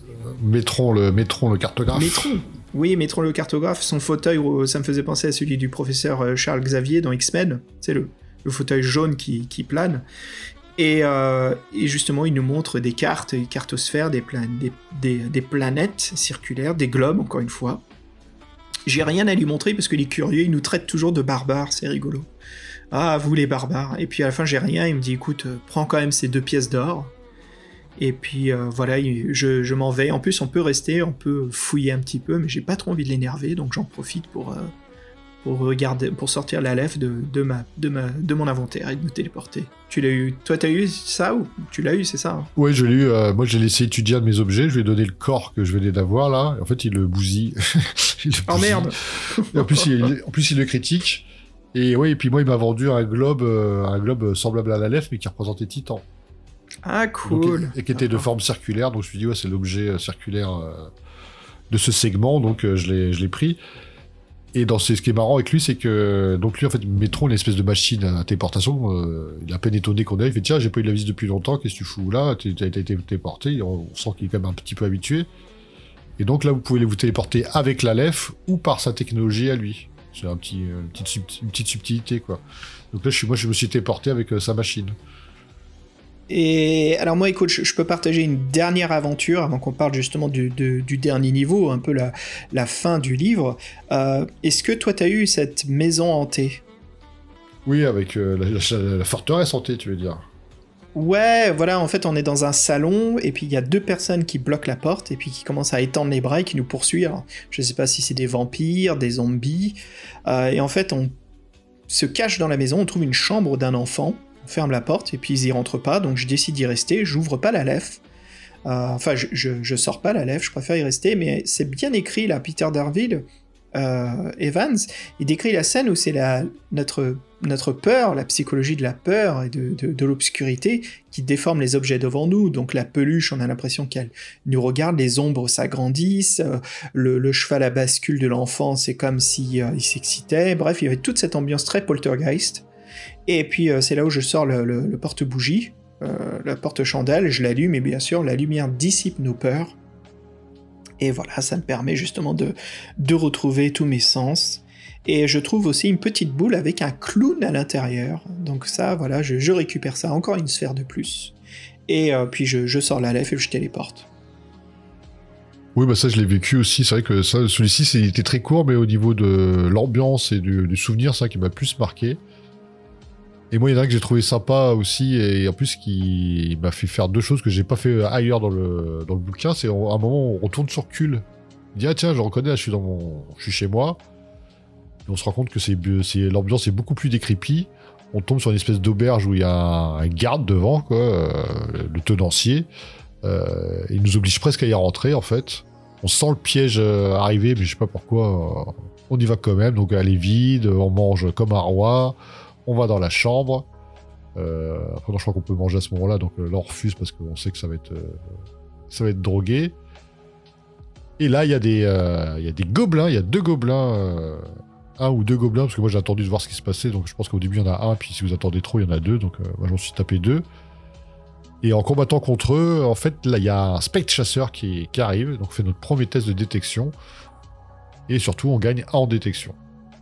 Speaker 5: Métron, le, Métron, le cartographe.
Speaker 3: Métron. Oui, Métron le cartographe, son fauteuil, euh, ça me faisait penser à celui du professeur Charles Xavier dans X-Men, c'est le, le fauteuil jaune qui, qui plane. Et, euh, et justement, il nous montre des cartes, des cartosphères, des, des, planètes circulaires, des globes, encore une fois. J'ai rien à lui montrer parce qu'il est curieux, il nous traite toujours de barbares, c'est rigolo. Ah, vous les barbares. Et puis à la fin, j'ai rien, il me dit écoute, euh, prends quand même ces deux pièces d'or. Et puis euh, voilà, il- je, m'en vais. En plus, on peut rester, on peut fouiller un petit peu, mais j'ai pas trop envie de l'énerver, donc j'en profite pour, pour regarder, pour sortir la lèvre de, de, ma, de, ma, de mon inventaire et de me téléporter. Tu l'as eu, toi t'as eu ça ou tu l'as eu, c'est ça hein?
Speaker 5: Ouais, je l'ai eu. euh, moi, j'ai laissé étudier un de mes objets. Je lui ai donné le corps que je venais d'avoir là. En fait, il le bousille. Il le
Speaker 3: Oh merde
Speaker 5: Et en plus, il, en plus, il le critique. Et ouais, et puis moi, il m'a vendu un globe, euh, un globe semblable à la lèvre, mais qui représentait Titan.
Speaker 3: Ah cool
Speaker 5: et, et qui était de forme circulaire. Donc, je me suis dit, ouais, c'est l'objet euh, circulaire euh, de ce segment. Donc, euh, je l'ai je l'ai pris. Et dans ce, qui est marrant avec lui, c'est que donc lui en fait Métron, une espèce de machine à téléportation. euh, il est à peine étonné qu'on ait. Il fait tiens, j'ai pas eu de la visite depuis longtemps. Qu'est-ce que tu fous là? Tu as été téléporté. On sent qu'il est quand même un petit peu habitué. Et donc là, vous pouvez vous téléporter avec la LEF ou par sa technologie à lui. C'est un petit, euh, une, petite subti- une petite subtilité quoi. Donc là, je suis, moi, je me suis téléporté avec euh, sa machine.
Speaker 3: Et alors moi, écoute, je, je peux partager une dernière aventure avant qu'on parle justement du, de- du dernier niveau, un peu la, la fin du livre. Euh, Est-ce que toi, t'as eu cette maison hantée?
Speaker 5: Oui, avec euh, la, la- la forteresse hantée, tu veux dire.
Speaker 3: Ouais, voilà, en fait, on est dans un salon, et puis il y a deux personnes qui bloquent la porte, et puis qui commencent à étendre les bras et qui nous poursuivent. Alors, je sais pas si c'est des vampires, des zombies, euh, et en fait, on se cache dans la maison, on trouve une chambre d'un enfant, ferme la porte, et puis ils y rentrent pas, donc je décide d'y rester, j'ouvre pas la lèvre. Euh, enfin, je, je, sors pas la lèvre, je préfère y rester, mais c'est bien écrit là, Peter Darville, euh, Evans, il décrit la scène où c'est notre, notre peur, la psychologie de la peur et de, de, l'obscurité qui déforme les objets devant nous. Donc la peluche, on a l'impression qu'elle nous regarde, les ombres s'agrandissent, euh, le, cheval à bascule de l'enfant, c'est comme si euh, il s'excitait. Bref, il y avait toute cette ambiance très poltergeist. Et puis euh, c'est là où je sors le, porte-bougie, euh, la porte-chandelle, je l'allume et bien sûr la lumière dissipe nos peurs. Et voilà, ça me permet justement de, retrouver tous mes sens. Et je trouve aussi une petite boule avec un clown à l'intérieur. Donc ça, voilà, je, récupère ça, encore une sphère de plus. Et euh, puis je, sors la lèvre et je téléporte.
Speaker 5: Oui, bah ça, je l'ai vécu aussi. C'est vrai que celui-ci, il était très court, mais au niveau de l'ambiance et du, du souvenir, ça qui m'a plus marqué. Et moi, il y en a un que j'ai trouvé sympa aussi, et en plus, qui m'a fait faire deux choses que j'ai pas fait ailleurs dans le, dans le bouquin. C'est à un moment, on retourne sur Cul. Il dit, ah tiens, je reconnais, là, je suis, dans mon... je suis chez moi. Et on se rend compte que c'est, c'est, l'ambiance est beaucoup plus décrépie. On tombe sur une espèce d'auberge où il y a un, garde devant, euh, le tenancier. Euh, il nous oblige presque à y rentrer, en fait. On sent le piège euh, arriver, mais je sais pas pourquoi. on y va quand même, donc elle est vide, on mange comme un roi, on va dans la chambre. Euh, après, je crois qu'on peut manger à ce moment-là, donc euh, là refuse parce qu'on sait que ça va être, euh, ça va être drogué. Et là, il y, a des, euh, y a des gobelins, il y a deux gobelins, un ou deux gobelins, parce que moi j'ai attendu de voir ce qui se passait, donc je pense qu'au début il y en a un, puis si vous attendez trop, il y en a deux, donc moi j'en suis tapé deux. Et en combattant contre eux, en fait, là, il y a un spectre chasseur qui, qui arrive, donc on fait notre premier test de détection. Et surtout, on gagne en détection.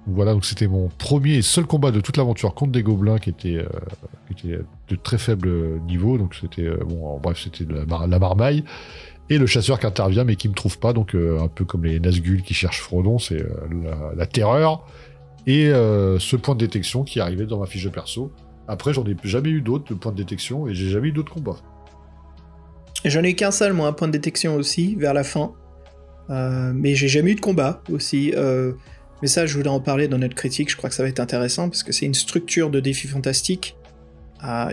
Speaker 5: Voilà, donc c'était mon premier et seul combat de toute l'aventure contre des gobelins qui étaient, euh, de très faible niveau. Donc c'était, euh, bon, bref, c'était la, mar- la marmaille. Et le chasseur qui intervient mais qui me trouve pas, donc euh, un peu comme les Nazgûl qui cherchent Frodon, c'est la, terreur. Et ce point de détection qui arrivé dans ma fiche de perso. Après, j'en ai jamais eu d'autres de points de détection et j'ai jamais eu d'autres combats.
Speaker 3: J'en ai qu'un seul, moi, un point de détection aussi, vers la fin. Mais j'ai jamais eu de combat aussi. Mais ça, je voulais en parler dans notre critique. Je crois que ça va être intéressant parce que c'est une structure de défi fantastique euh,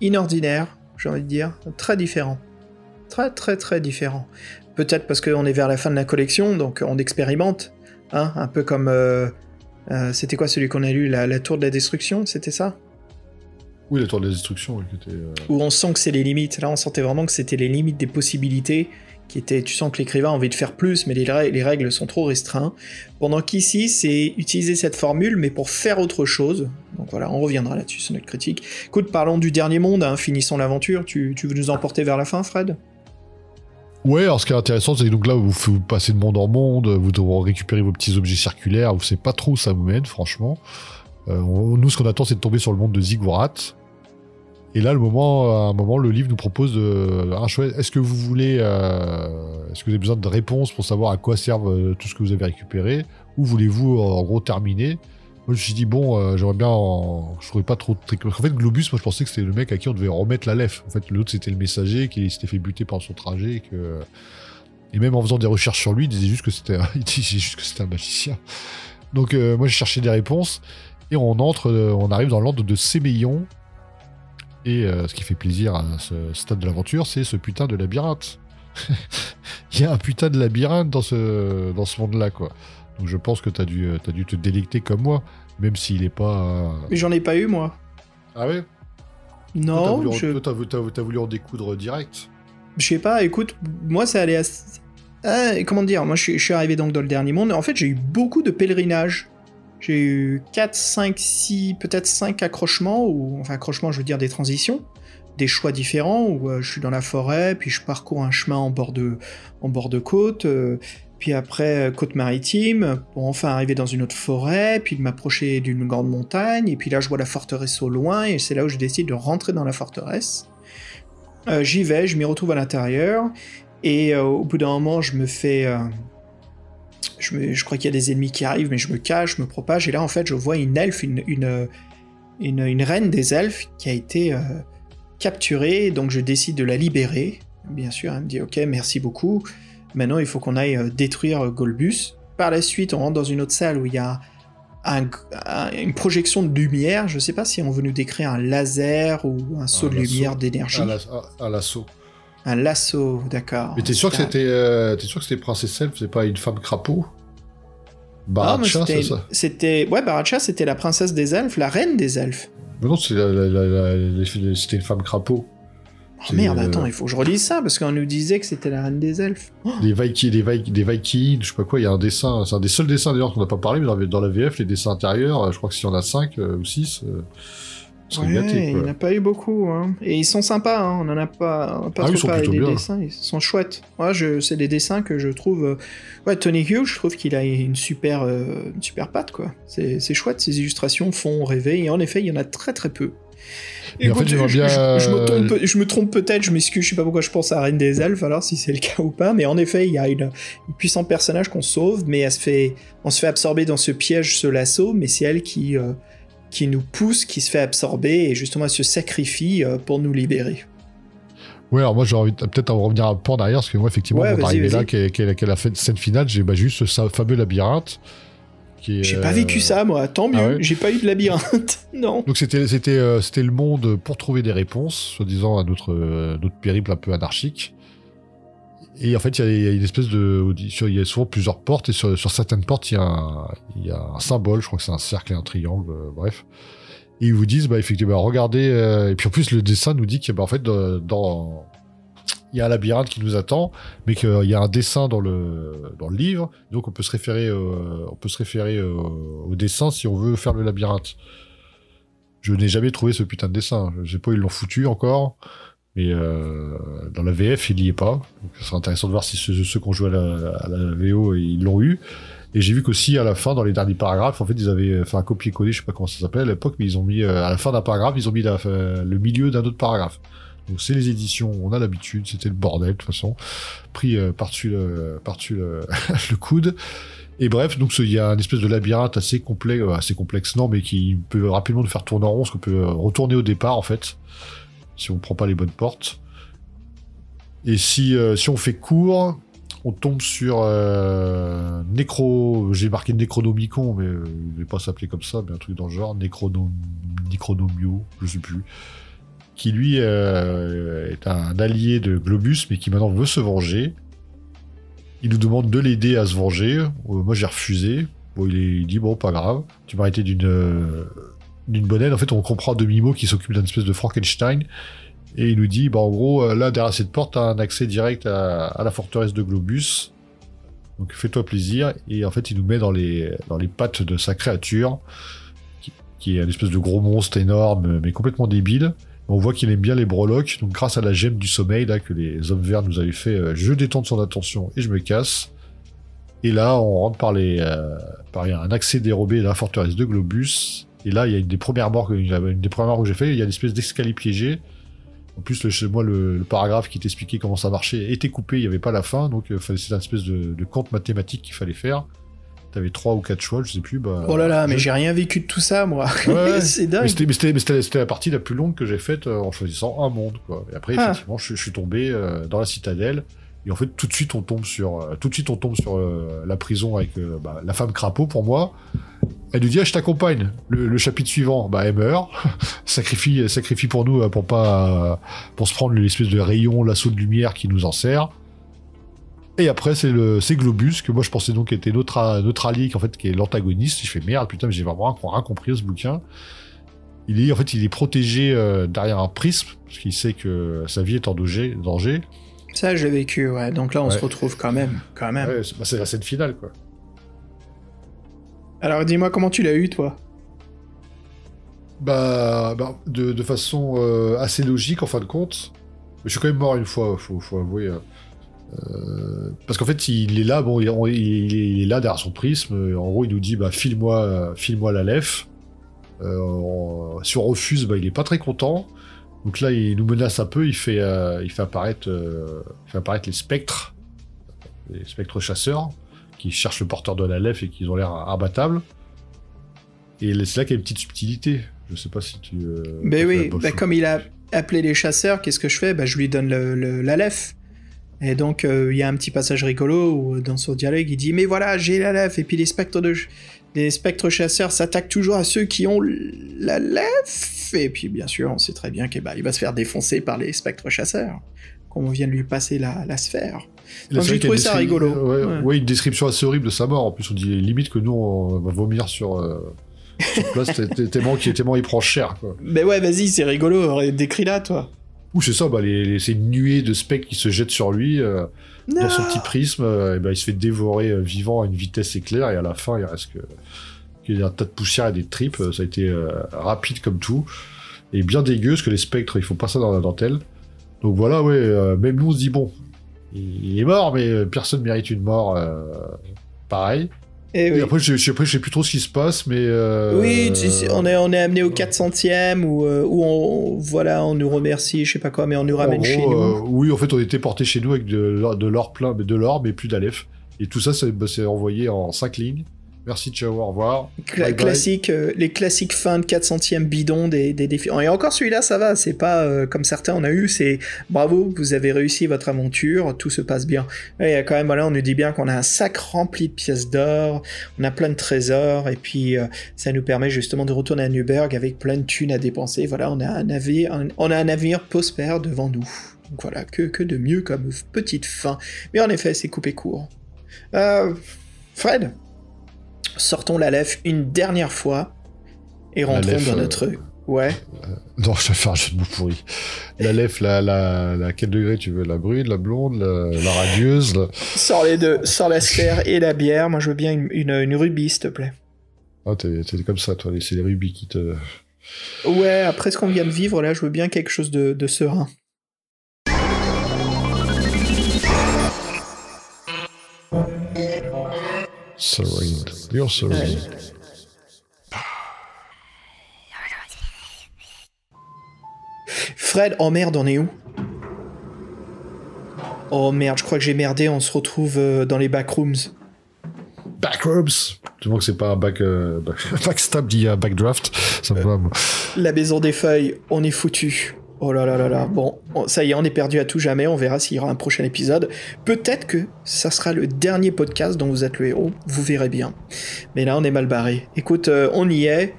Speaker 3: inordinaire, j'ai envie de dire, très différent. Très, très, très différent. Peut-être parce qu'on est vers la fin de la collection, donc on expérimente. Hein, un peu comme. euh, euh, c'était quoi celui qu'on a lu la, la tour de la destruction C'était ça?
Speaker 5: Oui, la tour de la destruction, oui, qui était. euh,
Speaker 3: où on sent que c'est les limites. Là, on sentait vraiment que c'était les limites des possibilités. Qui étaient, tu sens que l'écrivain a envie de faire plus, mais les, rè- les règles sont trop restreintes. Pendant qu'ici, c'est utiliser cette formule, mais pour faire autre chose. Donc voilà, on reviendra là-dessus sur notre critique. Écoute, parlons du dernier monde, hein, finissons l'aventure. Tu, veux nous emporter vers la fin, Fred?
Speaker 5: Ouais, alors ce qui est intéressant, c'est que là, vous, vous passez de monde en monde, vous devrez récupérer vos petits objets circulaires, vous savez pas trop où ça vous mène, franchement. Euh, nous, ce qu'on attend, c'est de tomber sur le monde de Ziggurat. Et là, le à un moment, le livre nous propose de, un choix. Est-ce que vous voulez, euh, est-ce que vous avez besoin de réponses pour savoir à quoi servent euh, tout ce que vous avez récupéré, ou voulez-vous en gros terminer? Moi, je me suis dit bon, euh, j'aimerais bien, en... je trouvais pas trop. de trucs. En fait, Globus, moi, je pensais que c'était le mec à qui on devait remettre la lef. En fait, l'autre, c'était le messager qui s'était fait buter pendant son trajet, et même en faisant des recherches sur lui, il disait juste que c'était un, un magicien. Donc euh, moi j'ai cherché des réponses et on entre, euh, on arrive dans l'ordre de Sémeillon. Et euh, ce qui fait plaisir à ce stade de l'aventure, c'est ce putain de labyrinthe. Il y a un putain de labyrinthe dans ce, dans ce monde-là, quoi. Donc je pense que t'as dû, euh, t'as dû te délecter comme moi, même s'il est pas. euh,
Speaker 3: Mais j'en ai pas eu, moi.
Speaker 5: Ah ouais? Toi, t'as
Speaker 3: Non,
Speaker 5: voulu, en-
Speaker 3: je...
Speaker 5: toi, t'as voulu- en découdre direct.
Speaker 3: Je sais pas, écoute, moi ça allait assez... Ah, comment dire, moi je suis, je suis arrivé donc dans le dernier monde, en fait j'ai eu beaucoup de pèlerinages. J'ai eu 4, 5, 6, peut-être 5 accrochements, ou enfin accrochements je veux dire des transitions, des choix différents, où euh, je suis dans la forêt, puis je parcours un chemin en bord de, en bord de côte, euh, puis après euh, côte maritime, pour enfin arriver dans une autre forêt, puis de m'approcher d'une grande montagne, et puis là je vois la forteresse au loin, et c'est là où je décide de rentrer dans la forteresse. J'y vais, je m'y retrouve à l'intérieur, et au bout d'un moment, je me fais. Je, me- je crois qu'il y a des ennemis qui arrivent, mais je me cache, je me propage, et là, en fait, je vois une elfe, une, une, une, une reine des elfes qui a été euh, capturée, donc je décide de la libérer. Bien sûr, elle me dit Ok, merci beaucoup. Maintenant, il faut qu'on aille euh, détruire euh, Golbus. Par la suite, on rentre dans une autre salle où il y a un- un- une projection de lumière. Je sais pas si on veut nous décrire un laser ou un saut de lumière d'énergie.
Speaker 5: À la- à- à l'assaut.
Speaker 3: Un lasso, d'accord.
Speaker 5: Mais t'es sûr que c'était, euh, t'es sûr que c'était Princesse Elf, c'est pas une femme crapaud? Baracha, c'est ça?
Speaker 3: C'était. Ouais, Baracha, c'était la princesse des elfes, la reine des elfes.
Speaker 5: Mais non, c'est la- la- la- la- la- c'était une femme crapaud.
Speaker 3: Oh merde,
Speaker 5: euh,
Speaker 3: attends, il faut que je relise ça, parce qu'on nous disait que c'était la reine des elfes. Oh,
Speaker 5: Des Vikings, des, Vi- des Vikings, je sais pas quoi, il y a un dessin, c'est un des seuls dessins d'ailleurs qu'on n'a pas parlé, mais dans, dans la VF, les dessins intérieurs, euh, je crois que s'il y en a 5 ou 6, euh,
Speaker 3: ouais,
Speaker 5: gâté,
Speaker 3: il n'y en a pas eu beaucoup. Hein. Et ils sont sympas, hein. on en a pas, on pas
Speaker 5: Ah
Speaker 3: trop
Speaker 5: ils sont
Speaker 3: parlé
Speaker 5: plutôt
Speaker 3: des
Speaker 5: bien.
Speaker 3: dessins, ils sont chouettes. Ouais, je... c'est des dessins que je trouve. euh, Ouais, Tony Hughes, je trouve qu'il a une super, euh, une super patte, quoi. C'est c'est chouette, ces illustrations font rêver, et en effet, il y en a très très peu.
Speaker 5: En fait,
Speaker 3: je,
Speaker 5: bien,
Speaker 3: je- me
Speaker 5: euh,
Speaker 3: trompe, je me trompe peut-être, je m'excuse, je sais pas pourquoi je pense à Reine des Elfes, alors si c'est le cas ou pas, mais en effet, il y a une, une puissante personnage qu'on sauve, mais elle se fait, on se fait absorber dans ce piège, ce lasso, mais c'est elle qui, euh, qui nous pousse, qui se fait absorber, et justement se sacrifie euh, pour nous libérer.
Speaker 5: Ouais, alors moi j'ai envie peut-être en revenir un peu en arrière, parce que moi effectivement,
Speaker 3: Ouais,
Speaker 5: arrivé
Speaker 3: vas-y.
Speaker 5: là, qu'elle qu'elle- qu'elle a fait scène finale, j'ai bah, juste ce fameux labyrinthe. est,
Speaker 3: J'ai pas
Speaker 5: euh,
Speaker 3: vécu ça, moi, tant mieux,
Speaker 5: ah ouais
Speaker 3: j'ai pas eu de labyrinthe, non.
Speaker 5: Donc c'était c'était euh, c'était le monde pour trouver des réponses, soi-disant à notre euh, notre périple un peu anarchique. Et en fait, il y a- une espèce de il y a souvent plusieurs portes et sur, certaines portes il y a un, symbole, je crois que c'est un cercle et un triangle, euh, bref. Et ils vous disent bah effectivement regardez euh, et puis en plus le dessin nous dit que bah fait dans, il y a un labyrinthe qui nous attend, mais qu'il y a un dessin dans le dans le livre, donc on peut se référer on peut se référer au dessin si on veut faire le labyrinthe. Je n'ai jamais trouvé ce putain de dessin. Je sais pas, ils l'ont foutu encore. Mais euh, dans la VF, il y est pas. Donc, ce serait intéressant de voir si ceux, ceux qui ont joué à la, à la VO, ils l'ont eu. Et j'ai vu qu'aussi, à la fin, dans les derniers paragraphes, en fait, ils avaient fait un copier-coller, je sais pas comment ça s'appelle à l'époque, mais ils ont mis, euh, à la fin d'un paragraphe, ils ont mis euh, le milieu d'un autre paragraphe. Donc c'est les éditions, on a l'habitude, c'était le bordel, de toute façon. Pris euh, par-dessus le, par-dessus le, le coude. Et bref, donc il y a une espèce de labyrinthe assez complexe, euh, assez complexe non, mais qui peut rapidement nous faire tourner en rond, parce qu'on peut retourner au départ en fait, si on prend pas les bonnes portes. Et si, euh, si on fait court, on tombe sur euh, j'ai marqué Necronomicon, mais euh, il ne pas s'appeler comme ça, mais un truc dans le genre, Necronom... Necronomio, je sais plus, qui lui euh, est un allié de Globus, mais qui maintenant veut se venger. Il nous demande de l'aider à se venger. Euh, moi, j'ai refusé. Bon, il, il dit bon, pas grave. Tu m'as arrêté d'une d'une bonne aide. En fait, on comprend demi-mot qui s'occupe d'un espèce de Frankenstein. Et il nous dit, bah, en gros, euh, là, derrière cette porte, t'as un accès direct à, la forteresse de Globus. Donc, fais-toi plaisir. Et en fait, il nous met dans les, pattes de sa créature, qui, qui est un espèce de gros monstre énorme, mais complètement débile. On voit qu'il aime bien les breloques, donc grâce à la gemme du sommeil là que les hommes verts nous avaient fait, euh, je détends son attention et je me casse. Et là, on rentre par les, euh, par un accès dérobé à la forteresse de Globus. Et là, il y a une des premières morts que, une des premières morts que j'ai fait. Il y a une espèce d'escalier piégé. En plus, le, chez moi, le, le paragraphe qui t'expliquait comment ça marchait était coupé. Il n'y avait pas la fin, donc euh, c'était une espèce de, de compte mathématique qu'il fallait faire. T'avais trois ou quatre choix, je sais plus. Bah,
Speaker 3: Oh là là, mais
Speaker 5: je-
Speaker 3: j'ai rien vécu de tout ça, moi.
Speaker 5: Ouais,
Speaker 3: c'est
Speaker 5: mais
Speaker 3: dingue.
Speaker 5: c'était- mais c'était mais la partie la plus longue que j'ai faite euh, en choisissant un monde. Quoi. Et après,
Speaker 3: Ah.
Speaker 5: effectivement, je, je suis tombé euh, dans la citadelle. Et en fait, tout de suite, on tombe sur, euh, tout de suite, on tombe sur euh, la prison avec euh, bah, la femme crapaud pour moi. Elle nous dit ah, je t'accompagne. Le, chapitre suivant, bah elle meurt, sacrifie, sacrifie pour nous pour pas, pour se prendre l'espèce de rayon, l'assaut de lumière qui nous en sert. Et après, c'est le, c'est Globus que moi je pensais donc était notre, notre allié, qui en fait est l'antagoniste. Je fais merde, putain, mais j'ai vraiment rien, compris à ce bouquin. Il est en fait, il est protégé derrière un prisme parce qu'il sait que sa vie est en danger.
Speaker 3: Ça, j'ai vécu, ouais. Donc là, on
Speaker 5: Ouais.
Speaker 3: se retrouve quand même. Quand même.
Speaker 5: Ouais, c'est bah, c'est la scène finale, quoi.
Speaker 3: Alors, dis-moi comment tu l'as eu, toi?
Speaker 5: Bah, bah, de, de façon euh, assez logique en fin de compte. Mais je suis quand même mort une fois, faut, faut avouer. euh. Euh, parce qu'en fait, il est là, bon, il, on- il- il est là derrière son prisme. En gros, il nous dit, bah, file-moi, file-moi la lef. Euh, on- si on refuse, bah, il est pas très content. Donc là, il nous menace un peu. Il fait, euh, il fait apparaître, euh, il fait apparaître les spectres, les spectres chasseurs, qui cherchent le porteur de la lef et qui ont l'air imbattables. Et c'est là qu'il y a une petite subtilité. Je sais pas si tu. euh,
Speaker 3: Ben oui, bah,
Speaker 5: ou-
Speaker 3: comme il a appelé les chasseurs, qu'est-ce que je fais? Bah, Je lui donne le, le- la lef. Et donc, il y a un petit passage rigolo où, dans son dialogue, il dit Mais voilà, j'ai la lef. Et puis les spectres, de... les spectres chasseurs s'attaquent toujours à ceux qui ont la lef. Et puis, bien sûr, on sait très bien qu'il va se faire défoncer par les spectres chasseurs. Qu'on vient de lui passer la, la sphère. Donc, j'ai trouvé ça rigolo.
Speaker 5: Ouais,
Speaker 3: Ouais.
Speaker 5: ouais, une description assez horrible de sa mort. En plus, on dit limite que nous, on va vomir sur, euh, sur place, tellement, qu'il- tellement il prend cher. Quoi.
Speaker 3: Mais ouais, vas-y, c'est rigolo. Décris-la, toi.
Speaker 5: Ou c'est ça, bah, les, les- c'est une nuée de spectres qui se jettent sur lui. euh, dans son petit prisme, euh, et ben, il se fait dévorer euh, vivant à une vitesse éclair. Et à la fin, il reste que, qu'il y a un tas de poussière et des tripes. Ça a été euh, rapide comme tout. Et bien dégueu, parce que les spectres, il faut pas ça dans la dentelle. Donc voilà, ouais, euh, même nous, on se dit, bon, il il est mort, mais euh, personne mérite une mort euh, pareille.
Speaker 3: Et
Speaker 5: Et
Speaker 3: oui.
Speaker 5: après, je, je, après, je sais plus trop ce qui se passe, mais. euh,
Speaker 3: Oui, on est, on est amené au 400e où, euh, où on, voilà, on nous remercie, je sais pas quoi, mais on nous ramène
Speaker 5: gros,
Speaker 3: chez nous.
Speaker 5: euh, oui, en fait, on était porté chez nous avec de, l'or- de l'or plein, mais de l'or, mais plus d'Aleph. Et tout ça, c'est bah, envoyé en 5 lignes. Merci, ciao, au revoir.
Speaker 3: Cla-
Speaker 5: bye bye.
Speaker 3: classique, euh, les classiques fins de 400e bidon des, des défis. Et encore celui-là, ça va, c'est pas euh, comme certains on a eu, c'est bravo, vous avez réussi votre aventure, tout se passe bien. Et a quand même, voilà, on nous dit bien qu'on a un sac rempli de pièces d'or, on a plein de trésors, et puis euh, ça nous permet justement de retourner à Newberg avec plein de thunes à dépenser. Voilà, on a un navire, un- on a un navire prospère devant nous. Donc voilà, que, que de mieux comme petite fin. Mais en effet, c'est coupé court. Euh, Fred? Sortons la lèvre une dernière fois et rentrons
Speaker 5: lèvre,
Speaker 3: dans
Speaker 5: euh,
Speaker 3: notre. Ouais.
Speaker 5: Non, je vais faire un jeu de mots pourri. L'Aleph, la, la, la, quel degré tu veux? La brune, la blonde, la, la radieuse la...
Speaker 3: Sors les deux, sors la sphère et la bière. Moi, je veux bien une, une, une rubis, s'il te plaît.
Speaker 5: Ah, t'es t'es comme ça, toi. C'est les rubis qui te.
Speaker 3: Ouais, après ce qu'on vient de vivre, là, je veux bien quelque chose de, de serein.
Speaker 5: You're.
Speaker 3: Fred, oh merde, on est où? Oh merde, je crois que j'ai merdé, on se retrouve euh, dans les backrooms.
Speaker 5: Backrooms? Tu vois que c'est pas un back, euh, back- backstab backdraft Ça me va, moi.
Speaker 3: La maison des feuilles, on est foutu. Oh là là là là. Bon, on- ça y est, on est perdu à tout jamais. On verra s'il y aura un prochain épisode. Peut-être que ça sera le dernier podcast dont vous êtes le héros. Vous verrez bien. Mais là, on est mal barré. Écoute, euh, on y est.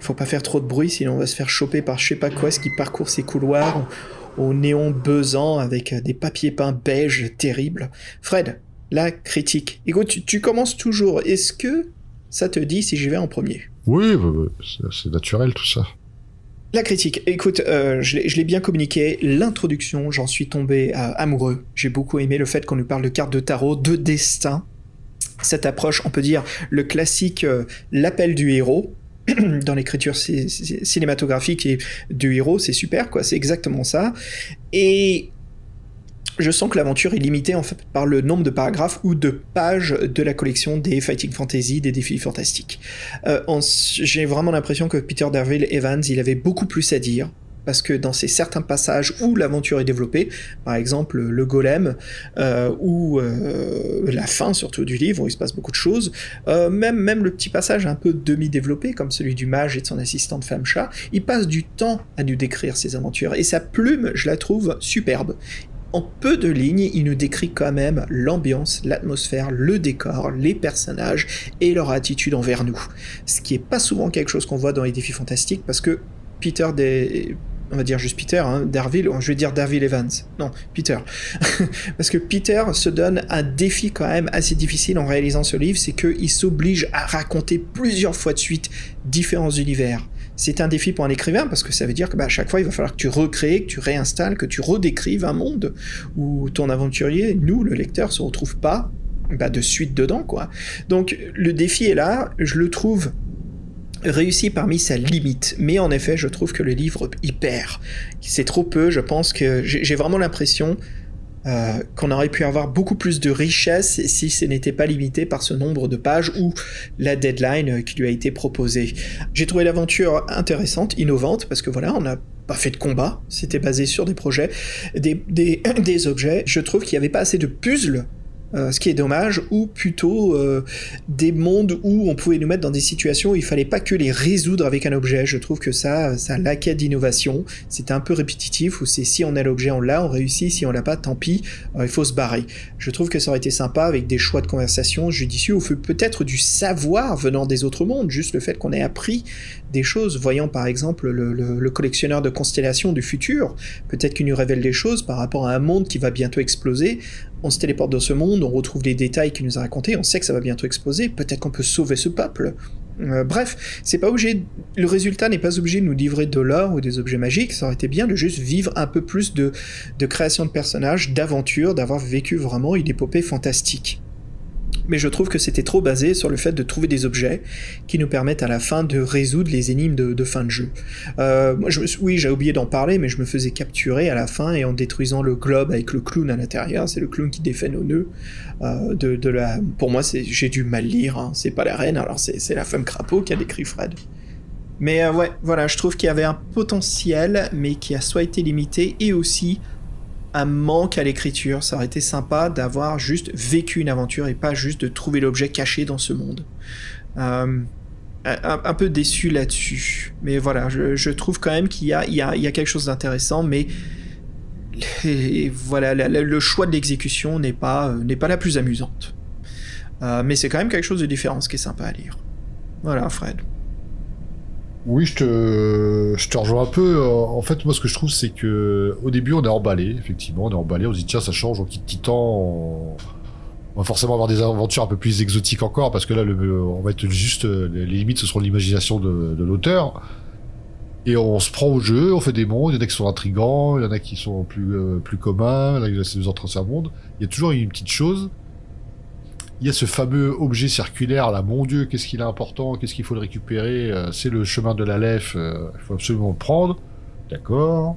Speaker 3: Faut pas faire trop de bruit, sinon on va se faire choper par je sais pas quoi, ce qui parcourt ces couloirs au néon buzzant avec euh, des papiers peints beige terribles. Fred, la critique. Écoute, tu, tu commences toujours. Est-ce que ça te dit si j'y vais en premier?
Speaker 5: Oui, c'est naturel tout ça.
Speaker 3: La critique, écoute, euh, je l'ai bien communiqué, l'introduction, j'en suis tombé euh, amoureux. J'ai beaucoup aimé le fait qu'on nous parle de cartes de tarot, de destin. Cette approche, on peut dire, le classique, euh, l'appel du héros, dans l'écriture ci- ci- cinématographique et du héros, c'est super, quoi, c'est exactement ça. Et je sens que l'aventure est limitée en fait par le nombre de paragraphes ou de pages de la collection des Fighting Fantasy, des défis fantastiques. Euh, J'ai vraiment l'impression que Peter Darville Evans, il avait beaucoup plus à dire. Parce que dans ces certains passages où l'aventure est développée, par exemple le golem, euh, ou euh, la fin surtout du livre, où il se passe beaucoup de choses, même, même le petit passage un peu demi-développé, comme celui du mage et de son assistante femme chat, il passe du temps à nous décrire ses aventures. Et sa plume, je la trouve superbe. En peu de lignes, il nous décrit quand même l'ambiance, l'atmosphère, le décor, les personnages et leur attitude envers nous. Ce qui est pas souvent quelque chose qu'on voit dans les défis fantastiques parce que Peter on va dire juste Peter, hein, Darville, je vais dire Darville Evans. Non, Peter. Parce que Peter se donne un défi quand même assez difficile en réalisant ce livre, c'est qu'il s'oblige à raconter plusieurs fois de suite différents univers. C'est un défi pour un écrivain parce que ça veut dire que bah, à chaque fois il va falloir que tu recrées, que tu réinstalles, que tu redécrives un monde où ton aventurier, nous, le lecteur, se retrouve pas bah, de suite dedans, quoi. Donc le défi est là, je le trouve réussi parmi sa limite, mais en effet, je trouve que le livre y perd. C'est trop peu, je pense que j'ai j'ai vraiment l'impression euh, qu'on aurait pu avoir beaucoup plus de richesse si ce n'était pas limité par ce nombre de pages ou la deadline euh, qui lui a été proposée. J'ai trouvé l'aventure intéressante, innovante, parce que voilà, on n'a pas fait de combat, c'était basé sur des projets, des, des, des objets. Je trouve qu'il n'y avait pas assez de puzzles euh, ce qui est dommage, ou plutôt euh, des mondes où on pouvait nous mettre dans des situations où il fallait pas que les résoudre avec un objet. Je trouve que ça, ça laquait d'innovation. C'était un peu répétitif, où c'est si on a l'objet, on l'a, on réussit, si on l'a pas, tant pis, euh, il faut se barrer. Je trouve que ça aurait été sympa avec des choix de conversation judicieux, ou peut-être du savoir venant des autres mondes, juste le fait qu'on ait appris des choses, voyant par exemple le, le, le collectionneur de constellations du futur, peut-être qu'il nous révèle des choses par rapport à un monde qui va bientôt exploser, on se téléporte dans ce monde, on retrouve les détails qu'il nous a racontés, on sait que ça va bientôt exploser, peut-être qu'on peut sauver ce peuple. Euh, bref, c'est pas obligé. Le résultat n'est pas obligé de nous livrer de l'or ou des objets magiques. Ça aurait été bien de juste vivre un peu plus de, de création de personnages, d'aventure, d'avoir vécu vraiment une épopée fantastique. Mais je trouve que c'était trop basé sur le fait de trouver des objets qui nous permettent à la fin de résoudre les énigmes de, fin de jeu. Euh, moi, oui, j'ai oublié d'en parler, mais je me faisais capturer à la fin et en détruisant le globe avec le clown à l'intérieur, c'est le clown qui défait nos nœuds. Euh, de, la... Pour moi, j'ai dû mal lire, hein. c'est pas la reine, alors c'est la femme crapaud qui a décrit Fred. Mais euh, ouais, voilà, je trouve qu'il y avait un potentiel, mais qui a soit été limité et aussi un manque à l'écriture. Ça aurait été sympa d'avoir juste vécu une aventure et pas juste de trouver l'objet caché dans ce monde. Euh, un, peu déçu là-dessus. Mais voilà, je, trouve quand même qu'il y, a, quelque chose d'intéressant, mais voilà, le choix de l'exécution n'est pas, euh, la plus amusante. Euh, mais c'est quand même quelque chose de différent, ce qui est sympa à lire. Voilà, Fred.
Speaker 5: Oui, je te, je te rejoins un peu. En fait, moi, ce que je trouve, c'est que au début, on est emballé, effectivement, on est emballé, on se dit tiens, ça change, on quitte Titan, on... va forcément avoir des aventures un peu plus exotiques encore, parce que là, on va être juste, les limites, ce seront l'imagination de, l'auteur. Et on se prend au jeu, on fait des mondes, il y en a qui sont intrigants, il y en a qui sont plus, euh, plus communs, là, c'est nous entrer un monde. Il y a toujours une petite chose. Il y a ce fameux objet circulaire là, mon dieu, qu'est-ce qu'il est important, qu'est-ce qu'il faut le récupérer, euh, c'est le chemin de la Lef, euh, il faut absolument le prendre. D'accord.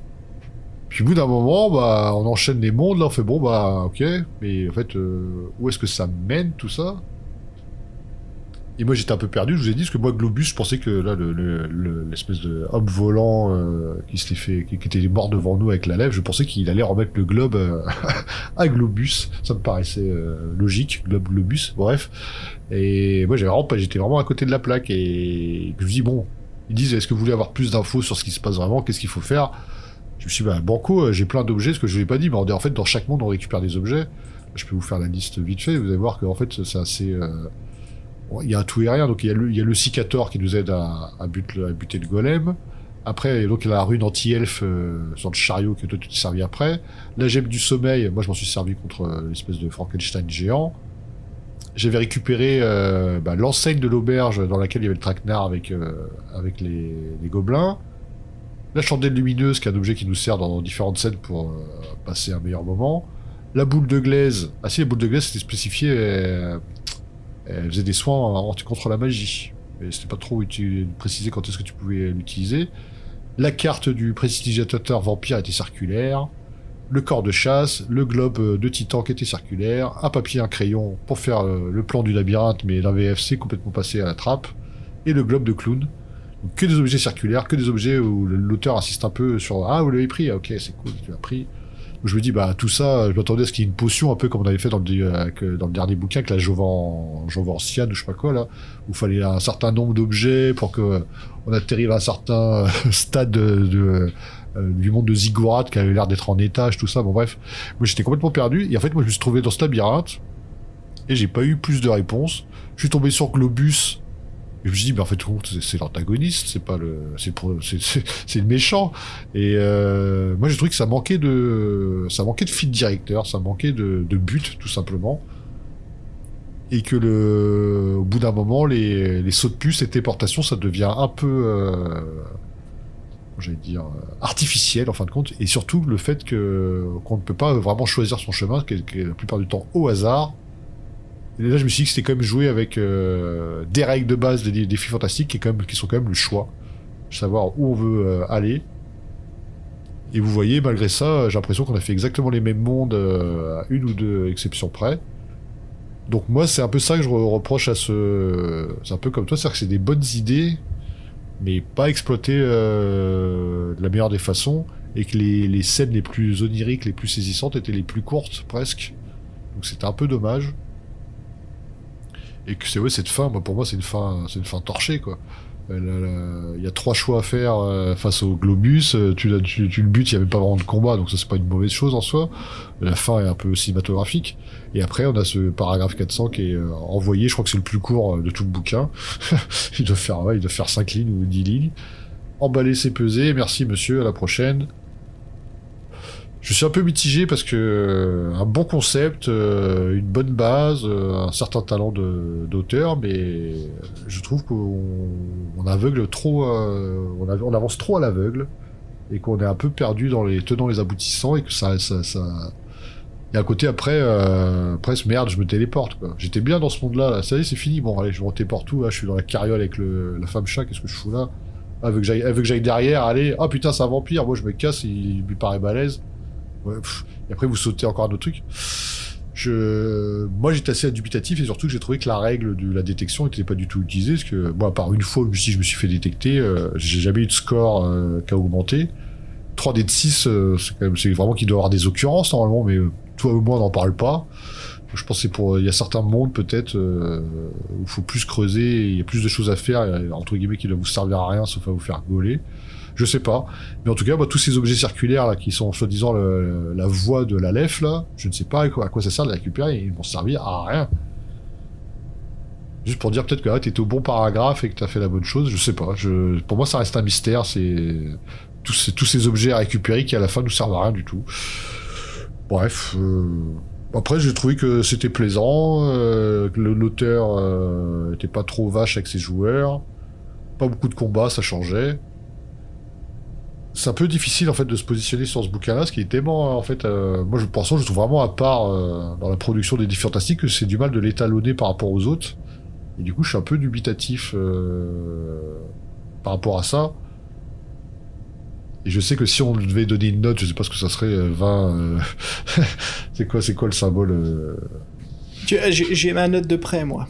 Speaker 5: Puis au bout d'un moment, bah, on enchaîne les mondes, là, on fait bon, bah, ok, mais en fait, où est-ce que ça mène tout ça? Et moi j'étais un peu perdu, je vous ai dit, parce que moi Globus, je pensais que là, l'espèce le, de homme volant euh, qui s'était fait, qui, était mort devant nous avec la lèvre, je pensais qu'il allait remettre le globe euh, à Globus. Ça me paraissait euh, logique, globe Globus, bref. Et moi j'avais vraiment j'étais vraiment à côté de la plaque et je me dis bon, ils disent est-ce que vous voulez avoir plus d'infos sur ce qui se passe vraiment, qu'est-ce qu'il faut faire? Je me suis dit bah banco, j'ai plein d'objets, ce que je vous ai pas dit, mais en fait dans chaque monde on récupère des objets. Je peux vous faire la liste vite fait, vous allez voir qu'en fait c'est assez il y a tout et rien. Donc il y a le, il y a le cicator qui nous aide à, à, buter, à buter le golem. Après, donc il y a la rune anti-elfe euh, sur le chariot que toi tu t'es servi après. La gemme du sommeil, moi je m'en suis servi contre euh, l'espèce de Frankenstein géant. J'avais récupéré euh, bah, l'enseigne de l'auberge dans laquelle il y avait le traquenard avec, euh, avec les, les, gobelins. La chandelle lumineuse, qui est un objet qui nous sert dans différentes scènes pour passer un meilleur moment. La boule de glaise. Ah si, la boule de glaise, c'était spécifié elle faisait des soins contre la magie. Mais c'était pas trop précisé quand est-ce que tu pouvais l'utiliser. La carte du prestidigitateur vampire était circulaire. Le corps de chasse, le globe de titan qui était circulaire, un papier, un crayon pour faire euh, le plan du labyrinthe, mais d'un VFC complètement passé à la trappe, et le globe de clown. Que des objets circulaires, que des objets où l'auteur insiste un peu sur Ah, vous l'avez pris, ah, ok, c'est cool, tu l'as pris je me dis, bah, tout ça, je m'attendais à ce qu'il y ait une potion, un peu comme on avait fait dans le, euh, dernier bouquin, avec la Jovan, ou je sais pas quoi, là, où il fallait un certain nombre d'objets pour que on atterrive à un certain euh, stade de, euh, du monde de Ziggurat, qui avait l'air d'être en étage, tout ça, bon, bref. Moi, j'étais complètement perdu, et en fait, moi, je me suis trouvé dans ce labyrinthe, et j'ai pas eu plus de réponses. Je suis tombé sur Globus, je me dis, mais en fait, c'est l'antagoniste, c'est pas le, c'est le méchant. Et euh, moi, j'ai trouvé que ça manquait de, ça manquait de fil directeur, ça manquait de, de but, tout simplement. Et que le, au bout d'un moment, les, les sauts de puce et téléportation, ça devient un peu, euh, j'allais dire, artificiel en fin de compte. Et surtout, le fait que qu'on ne peut pas vraiment choisir son chemin, qui est la plupart du temps au hasard, et là, je me suis dit que c'était quand même jouer avec euh, des règles de base des défis fantastiques qui, sont quand même le choix. Savoir où on veut euh, aller. Et vous voyez, malgré ça, j'ai l'impression qu'on a fait exactement les mêmes mondes euh, à une ou deux exceptions près. Donc moi, c'est un peu ça que je reproche à ce... C'est un peu comme toi, c'est-à-dire que c'est des bonnes idées, mais pas exploitées de la meilleure des façons, et que les, les scènes les plus oniriques, les plus saisissantes étaient les plus courtes, presque. Donc c'était un peu dommage et que c'est ouais cette fin. Moi pour moi c'est une fin c'est une fin torchée quoi. Il y a trois choix à faire euh, face au globus. Euh, tu, tu, le butes il y avait pas vraiment de combat donc ça c'est pas une mauvaise chose en soi. La fin est un peu cinématographique. Et après on a ce paragraphe 400 qui est euh, envoyé. Je crois que c'est le plus court de tout le bouquin. Il doit faire il doit faire 5 lignes ou 10 lignes. Emballer c'est peser merci monsieur. À la prochaine je suis un peu mitigé parce que euh, un bon concept, euh, une bonne base, euh, un certain talent d'auteur, mais je trouve qu'on aveugle trop, on, on, avance trop à l'aveugle et qu'on est un peu perdu dans les tenants les aboutissants et que ça, ça, Et à côté, après, euh, merde, je me téléporte, quoi. J'étais bien dans ce monde-là, là. ça y est, c'est fini. Bon, allez, je me téléporte tout, là, je suis dans la carriole avec le, la femme chat, qu'est-ce que je fous là? Veut que j'aille, elle veut que j'aille derrière, allez, ah putain, c'est un vampire, moi je me casse, il, lui paraît balèze. Et après, vous sautez encore un autre truc. Je... Moi, j'étais assez dubitatif et surtout j'ai trouvé que la règle de la détection n'était pas du tout utilisée. Parce que, à part une fois, si je me suis fait détecter, euh, j'ai jamais eu de score euh, qui a augmenté. 3D de 6, euh, c'est vraiment qu'il doit avoir des occurrences normalement, mais euh, toi ou moi, on n'en parle pas. Je pense c'est pour, il y a certains mondes peut-être où il faut plus creuser, il y a plus de choses à faire, entre guillemets, qui ne vous servir à rien sauf à vous faire gauler. Je sais pas. Mais en tout cas, moi, tous ces objets circulaires là, qui sont soi-disant la voie de la LEF, là, je ne sais pas à quoi, ça sert de les récupérer, ils vont servir à rien. Juste pour dire peut-être que ah, t'étais au bon paragraphe et que t'as fait la bonne chose, je sais pas. Pour moi, ça reste un mystère. C'est tous ces, objets à récupérer qui à la fin nous servent à rien du tout. Bref. euh, Après, j'ai trouvé que c'était plaisant, euh, que l'auteur était pas trop vache avec ses joueurs, pas beaucoup de combats, ça changeait. C'est un peu difficile en fait de se positionner sur ce bouquin-là, ce qui est tellement en fait, euh, moi je pense, je trouve vraiment à part euh, dans la production des Défis Fantastiques que c'est du mal de l'étalonner par rapport aux autres. Et du coup, je suis un peu dubitatif euh, par rapport à ça. Et je sais que si on devait donner une note, je sais pas ce que ça serait, euh, 20. euh, c'est quoi, c'est quoi le symbole
Speaker 3: J'ai ma note de près, moi.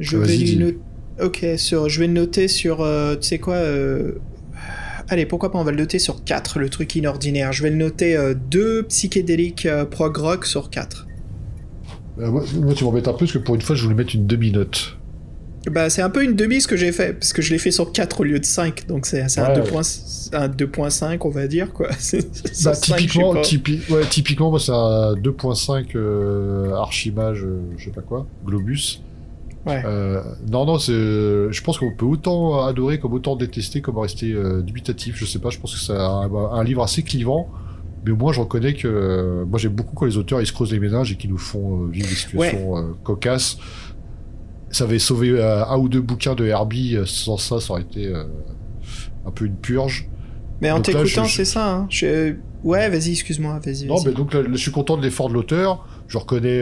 Speaker 3: Je
Speaker 5: Ah,
Speaker 3: vais. Ok, sur, je vais noter sur. tu sais quoi Allez, pourquoi pas, on va le noter sur 4, le truc inordinaire. Je vais le noter 2 psychédéliques euh, prog rock sur 4.
Speaker 5: euh, moi, moi, tu m'embêtes un peu parce que pour une fois, je voulais mettre une demi-note.
Speaker 3: Bah, c'est un peu une demi ce que j'ai fait, parce que je l'ai fait sur 4 au lieu de 5, donc c'est un
Speaker 5: Ouais.
Speaker 3: 2.5, un 2.5, on va dire, quoi.
Speaker 5: Bah, typiquement, typi- ouais, typiquement, moi, c'est un 2.5 euh, archimage, euh, je sais pas quoi, Globus.
Speaker 3: Ouais.
Speaker 5: Euh, non, non, c'est, je pense qu'on peut autant adorer comme autant détester, comme rester euh, dubitatif. Je sais pas, je pense que c'est un, un livre assez clivant. Mais au moins, je reconnais que euh, moi, j'aime beaucoup quand les auteurs ils se creusent les méninges et qu'ils nous font vivre des situations cocasses. Ça avait sauvé un ou deux bouquins de Herbie. Sans ça, ça aurait été un peu une purge.
Speaker 3: Mais en t'écoutant,
Speaker 5: je-
Speaker 3: c'est ça, hein. Je- Ouais, vas-y, excuse-moi, vas-y.
Speaker 5: Non, mais donc là, je suis content de l'effort de l'auteur. Je reconnais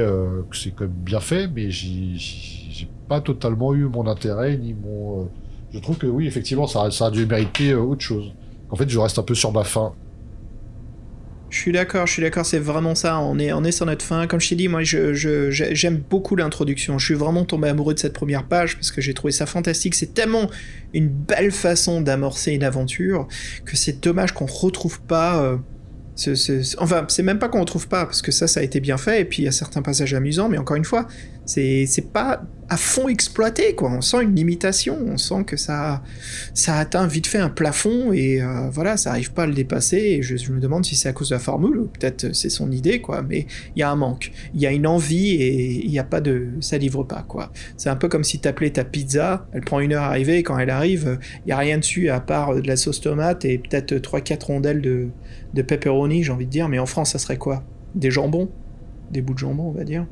Speaker 5: que c'est quand même bien fait, mais j'ai pas totalement eu mon intérêt ni mon. euh, Je trouve que oui, effectivement, ça, ça a dû mériter euh, autre chose. En fait, je reste un peu sur ma faim.
Speaker 3: Je suis d'accord, je suis d'accord, c'est vraiment ça. On est, on est sur notre fin. Comme je t'ai dit, moi, je, je- j'aime beaucoup l'introduction. Je suis vraiment tombé amoureux de cette première page parce que j'ai trouvé ça fantastique. C'est tellement une belle façon d'amorcer une aventure que c'est dommage qu'on retrouve pas. euh, enfin, c'est même pas qu'on retrouve pas parce que ça, ça a été bien fait et puis il y a certains passages amusants, mais encore une fois, c'est pas à fond exploité quoi. On sent une limitation, on sent que ça ça atteint vite fait un plafond et euh, voilà, ça arrive pas à le dépasser. Et je, me demande si c'est à cause de la formule ou peut-être c'est son idée quoi. Mais il y a un manque, il y a une envie et il y a pas de, ça livre pas quoi. C'est un peu comme si t'appelais ta pizza, elle prend une heure à arriver et quand elle arrive, il y a rien dessus à part euh, de la sauce tomate et peut-être 3-4 rondelles de de pepperoni, j'ai envie de dire. Mais en France, ça serait quoi? Des jambons, des bouts de jambon, on va dire?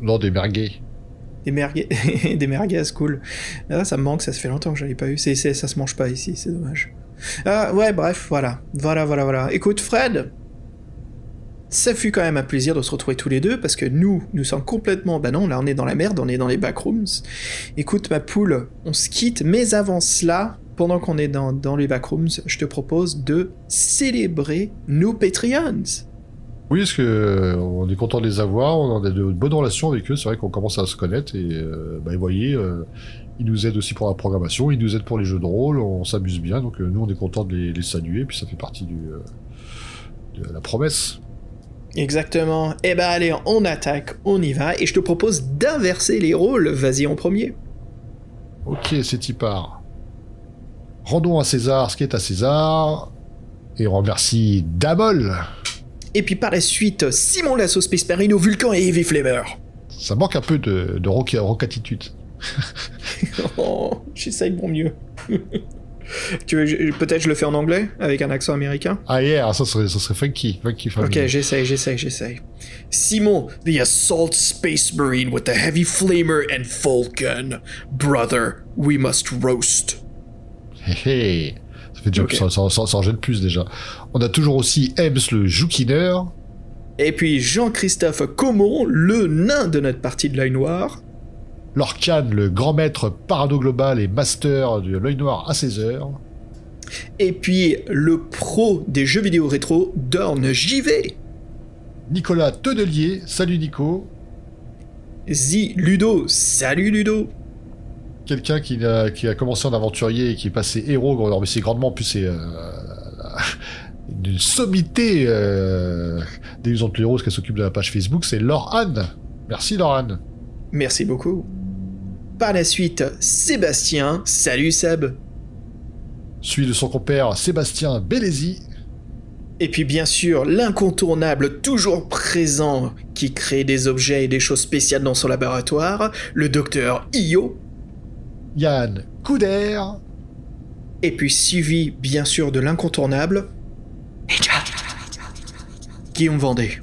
Speaker 5: Non, des merguez.
Speaker 3: Des merguez, des merguez, cool. Ah, ça me manque, ça se fait longtemps que j'en ai pas eu. C'est- ça se mange pas ici, c'est dommage. Ah, ouais, bref, voilà. Voilà, voilà, voilà. Écoute, Fred, ça fut quand même un plaisir de se retrouver tous les deux, parce que nous, nous sommes complètement... Bah non, là, on est dans la merde, on est dans les backrooms. Écoute, ma poule, on se quitte, mais avant cela, pendant qu'on est dans, dans les backrooms, je te propose de célébrer nos Patreons.
Speaker 5: Oui, parce que euh, on est content de les avoir, on a de bonnes relations avec eux. C'est vrai qu'on commence à se connaître et euh, bah, vous voyez, euh, ils nous aident aussi pour la programmation, ils nous aident pour les jeux de rôle, on s'amuse bien. Donc euh, nous, on est content de les, les saluer, puis ça fait partie du, de la promesse.
Speaker 3: Exactement. Eh ben allez, on attaque, on y va, et je te propose d'inverser les rôles. Vas-y en premier.
Speaker 5: Ok, c'est y part. Rendons à César ce qui est à César. Et on remercie Damol.
Speaker 3: Et puis par la suite, Simon Lasso Space Marine au Vulcan et Heavy Flamer.
Speaker 5: Ça manque un peu de, de rock- rockatitude.
Speaker 3: Oh, j'essaye de mon mieux. tu veux, peut-être je le fais en anglais, avec un accent américain?
Speaker 5: Ah yeah, ça serait, ça serait funky. Funky family.
Speaker 3: Ok, j'essaye, j'essaye, j'essaye. Simon, the Assault Space Marine with the Heavy Flamer and Falcon. Brother, we must roast.
Speaker 5: Hé hé. Ça fait déjà,
Speaker 3: Ok.
Speaker 5: ça, ça, ça- ça en gêne plus déjà. On a toujours aussi Ebbs le joukineur.
Speaker 3: Et puis Jean-Christophe Comon, le nain de notre partie de l'œil noir.
Speaker 5: Lorcan, le grand maître parano global et master de l'œil noir à 16h.
Speaker 3: Et puis le pro des jeux vidéo rétro, Dorn JV.
Speaker 5: Nicolas Tedelier, salut Nico.
Speaker 3: Zi Ludo, salut Ludo.
Speaker 5: Quelqu'un qui, a- qui a commencé en aventurier et qui est passé héros, alors mais c'est grandement, en plus c'est euh, une sommité euh, des usantes héros qui s'occupe de la page Facebook, c'est Laure Anne. Merci Laure Anne.
Speaker 3: Merci beaucoup. Par la suite, Sébastien, salut Seb.
Speaker 5: Suivi de son compère Sébastien Bélézy.
Speaker 3: Et puis bien sûr, l'incontournable, toujours présent, qui crée des objets et des choses spéciales dans son laboratoire, le docteur Io.
Speaker 5: Yann Couder.
Speaker 3: Et puis suivi, bien sûr, de l'incontournable, Guillaume Vendée.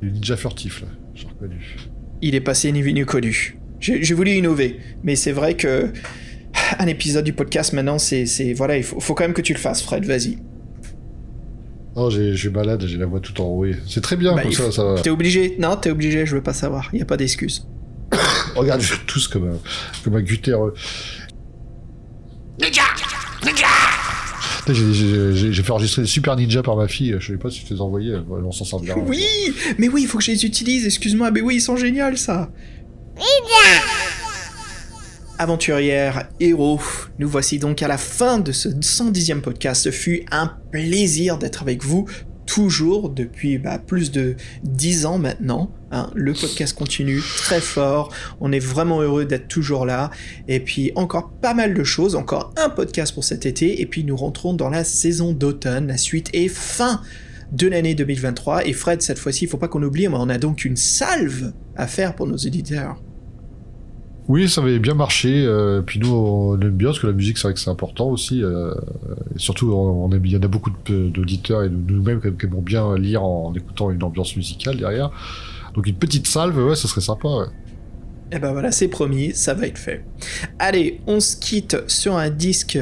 Speaker 5: Le ninja furtif, là, j'ai reconnu.
Speaker 3: Il est passé ni vu ni connu. J'ai voulu innover, mais c'est vrai que un épisode du podcast maintenant, c'est voilà, il faut, faut quand même que tu le fasses, Fred. Vas-y.
Speaker 5: Oh, j'ai- je suis malade, j'ai la voix tout enrouée. C'est très bien,
Speaker 3: Bah,
Speaker 5: comme
Speaker 3: il
Speaker 5: ça,
Speaker 3: faut-
Speaker 5: ça va.
Speaker 3: T'es obligé Non, t'es obligé. Je veux pas savoir. Y a pas d'excuse.
Speaker 5: Regarde, je tous comme un, comme un gutéreux. J'ai- fait enregistrer des super ninja par ma fille, je sais pas si je te les ai envoyés, Ouais, on s'en sort bien.
Speaker 3: Oui, mais oui, il faut que je les utilise. Excuse-moi, mais oui, ils sont géniaux, ça. Aventurière, héros, nous voici donc à la fin de ce 110e podcast. Ce fut un plaisir d'être avec vous, toujours depuis bah, plus de 10 ans maintenant. hein. Le podcast continue très fort, on est vraiment heureux d'être toujours là. Et puis encore pas mal de choses, encore un podcast pour cet été, et puis nous rentrons dans la saison d'automne, la suite est fin de l'année 2023. Et Fred, cette fois-ci, il faut pas qu'on oublie, mais on a donc une salve à faire pour nos éditeurs.
Speaker 5: Oui, ça avait bien marché, euh, puis nous on aime bien, parce que la musique c'est vrai que c'est important aussi, euh, et surtout on, aime- il y en a beaucoup d'auditeurs et de nous-mêmes qui aimons bien lire en écoutant une ambiance musicale derrière. Donc une petite salve, ouais, ça serait sympa. Ouais.
Speaker 3: Et ben voilà, c'est promis, ça va être fait. Allez, on se quitte sur un disque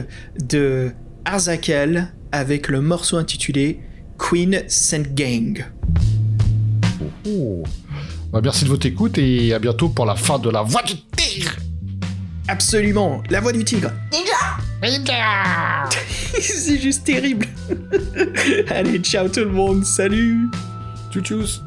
Speaker 3: de Arzakel avec le morceau intitulé Queen Saint Gang.
Speaker 5: Oh. Bah, merci de votre écoute et à bientôt pour la fin de la voix du tigre.
Speaker 3: Absolument, la voix du tigre. c'est juste terrible. Allez, ciao tout le monde, salut.
Speaker 5: Tchou tchous.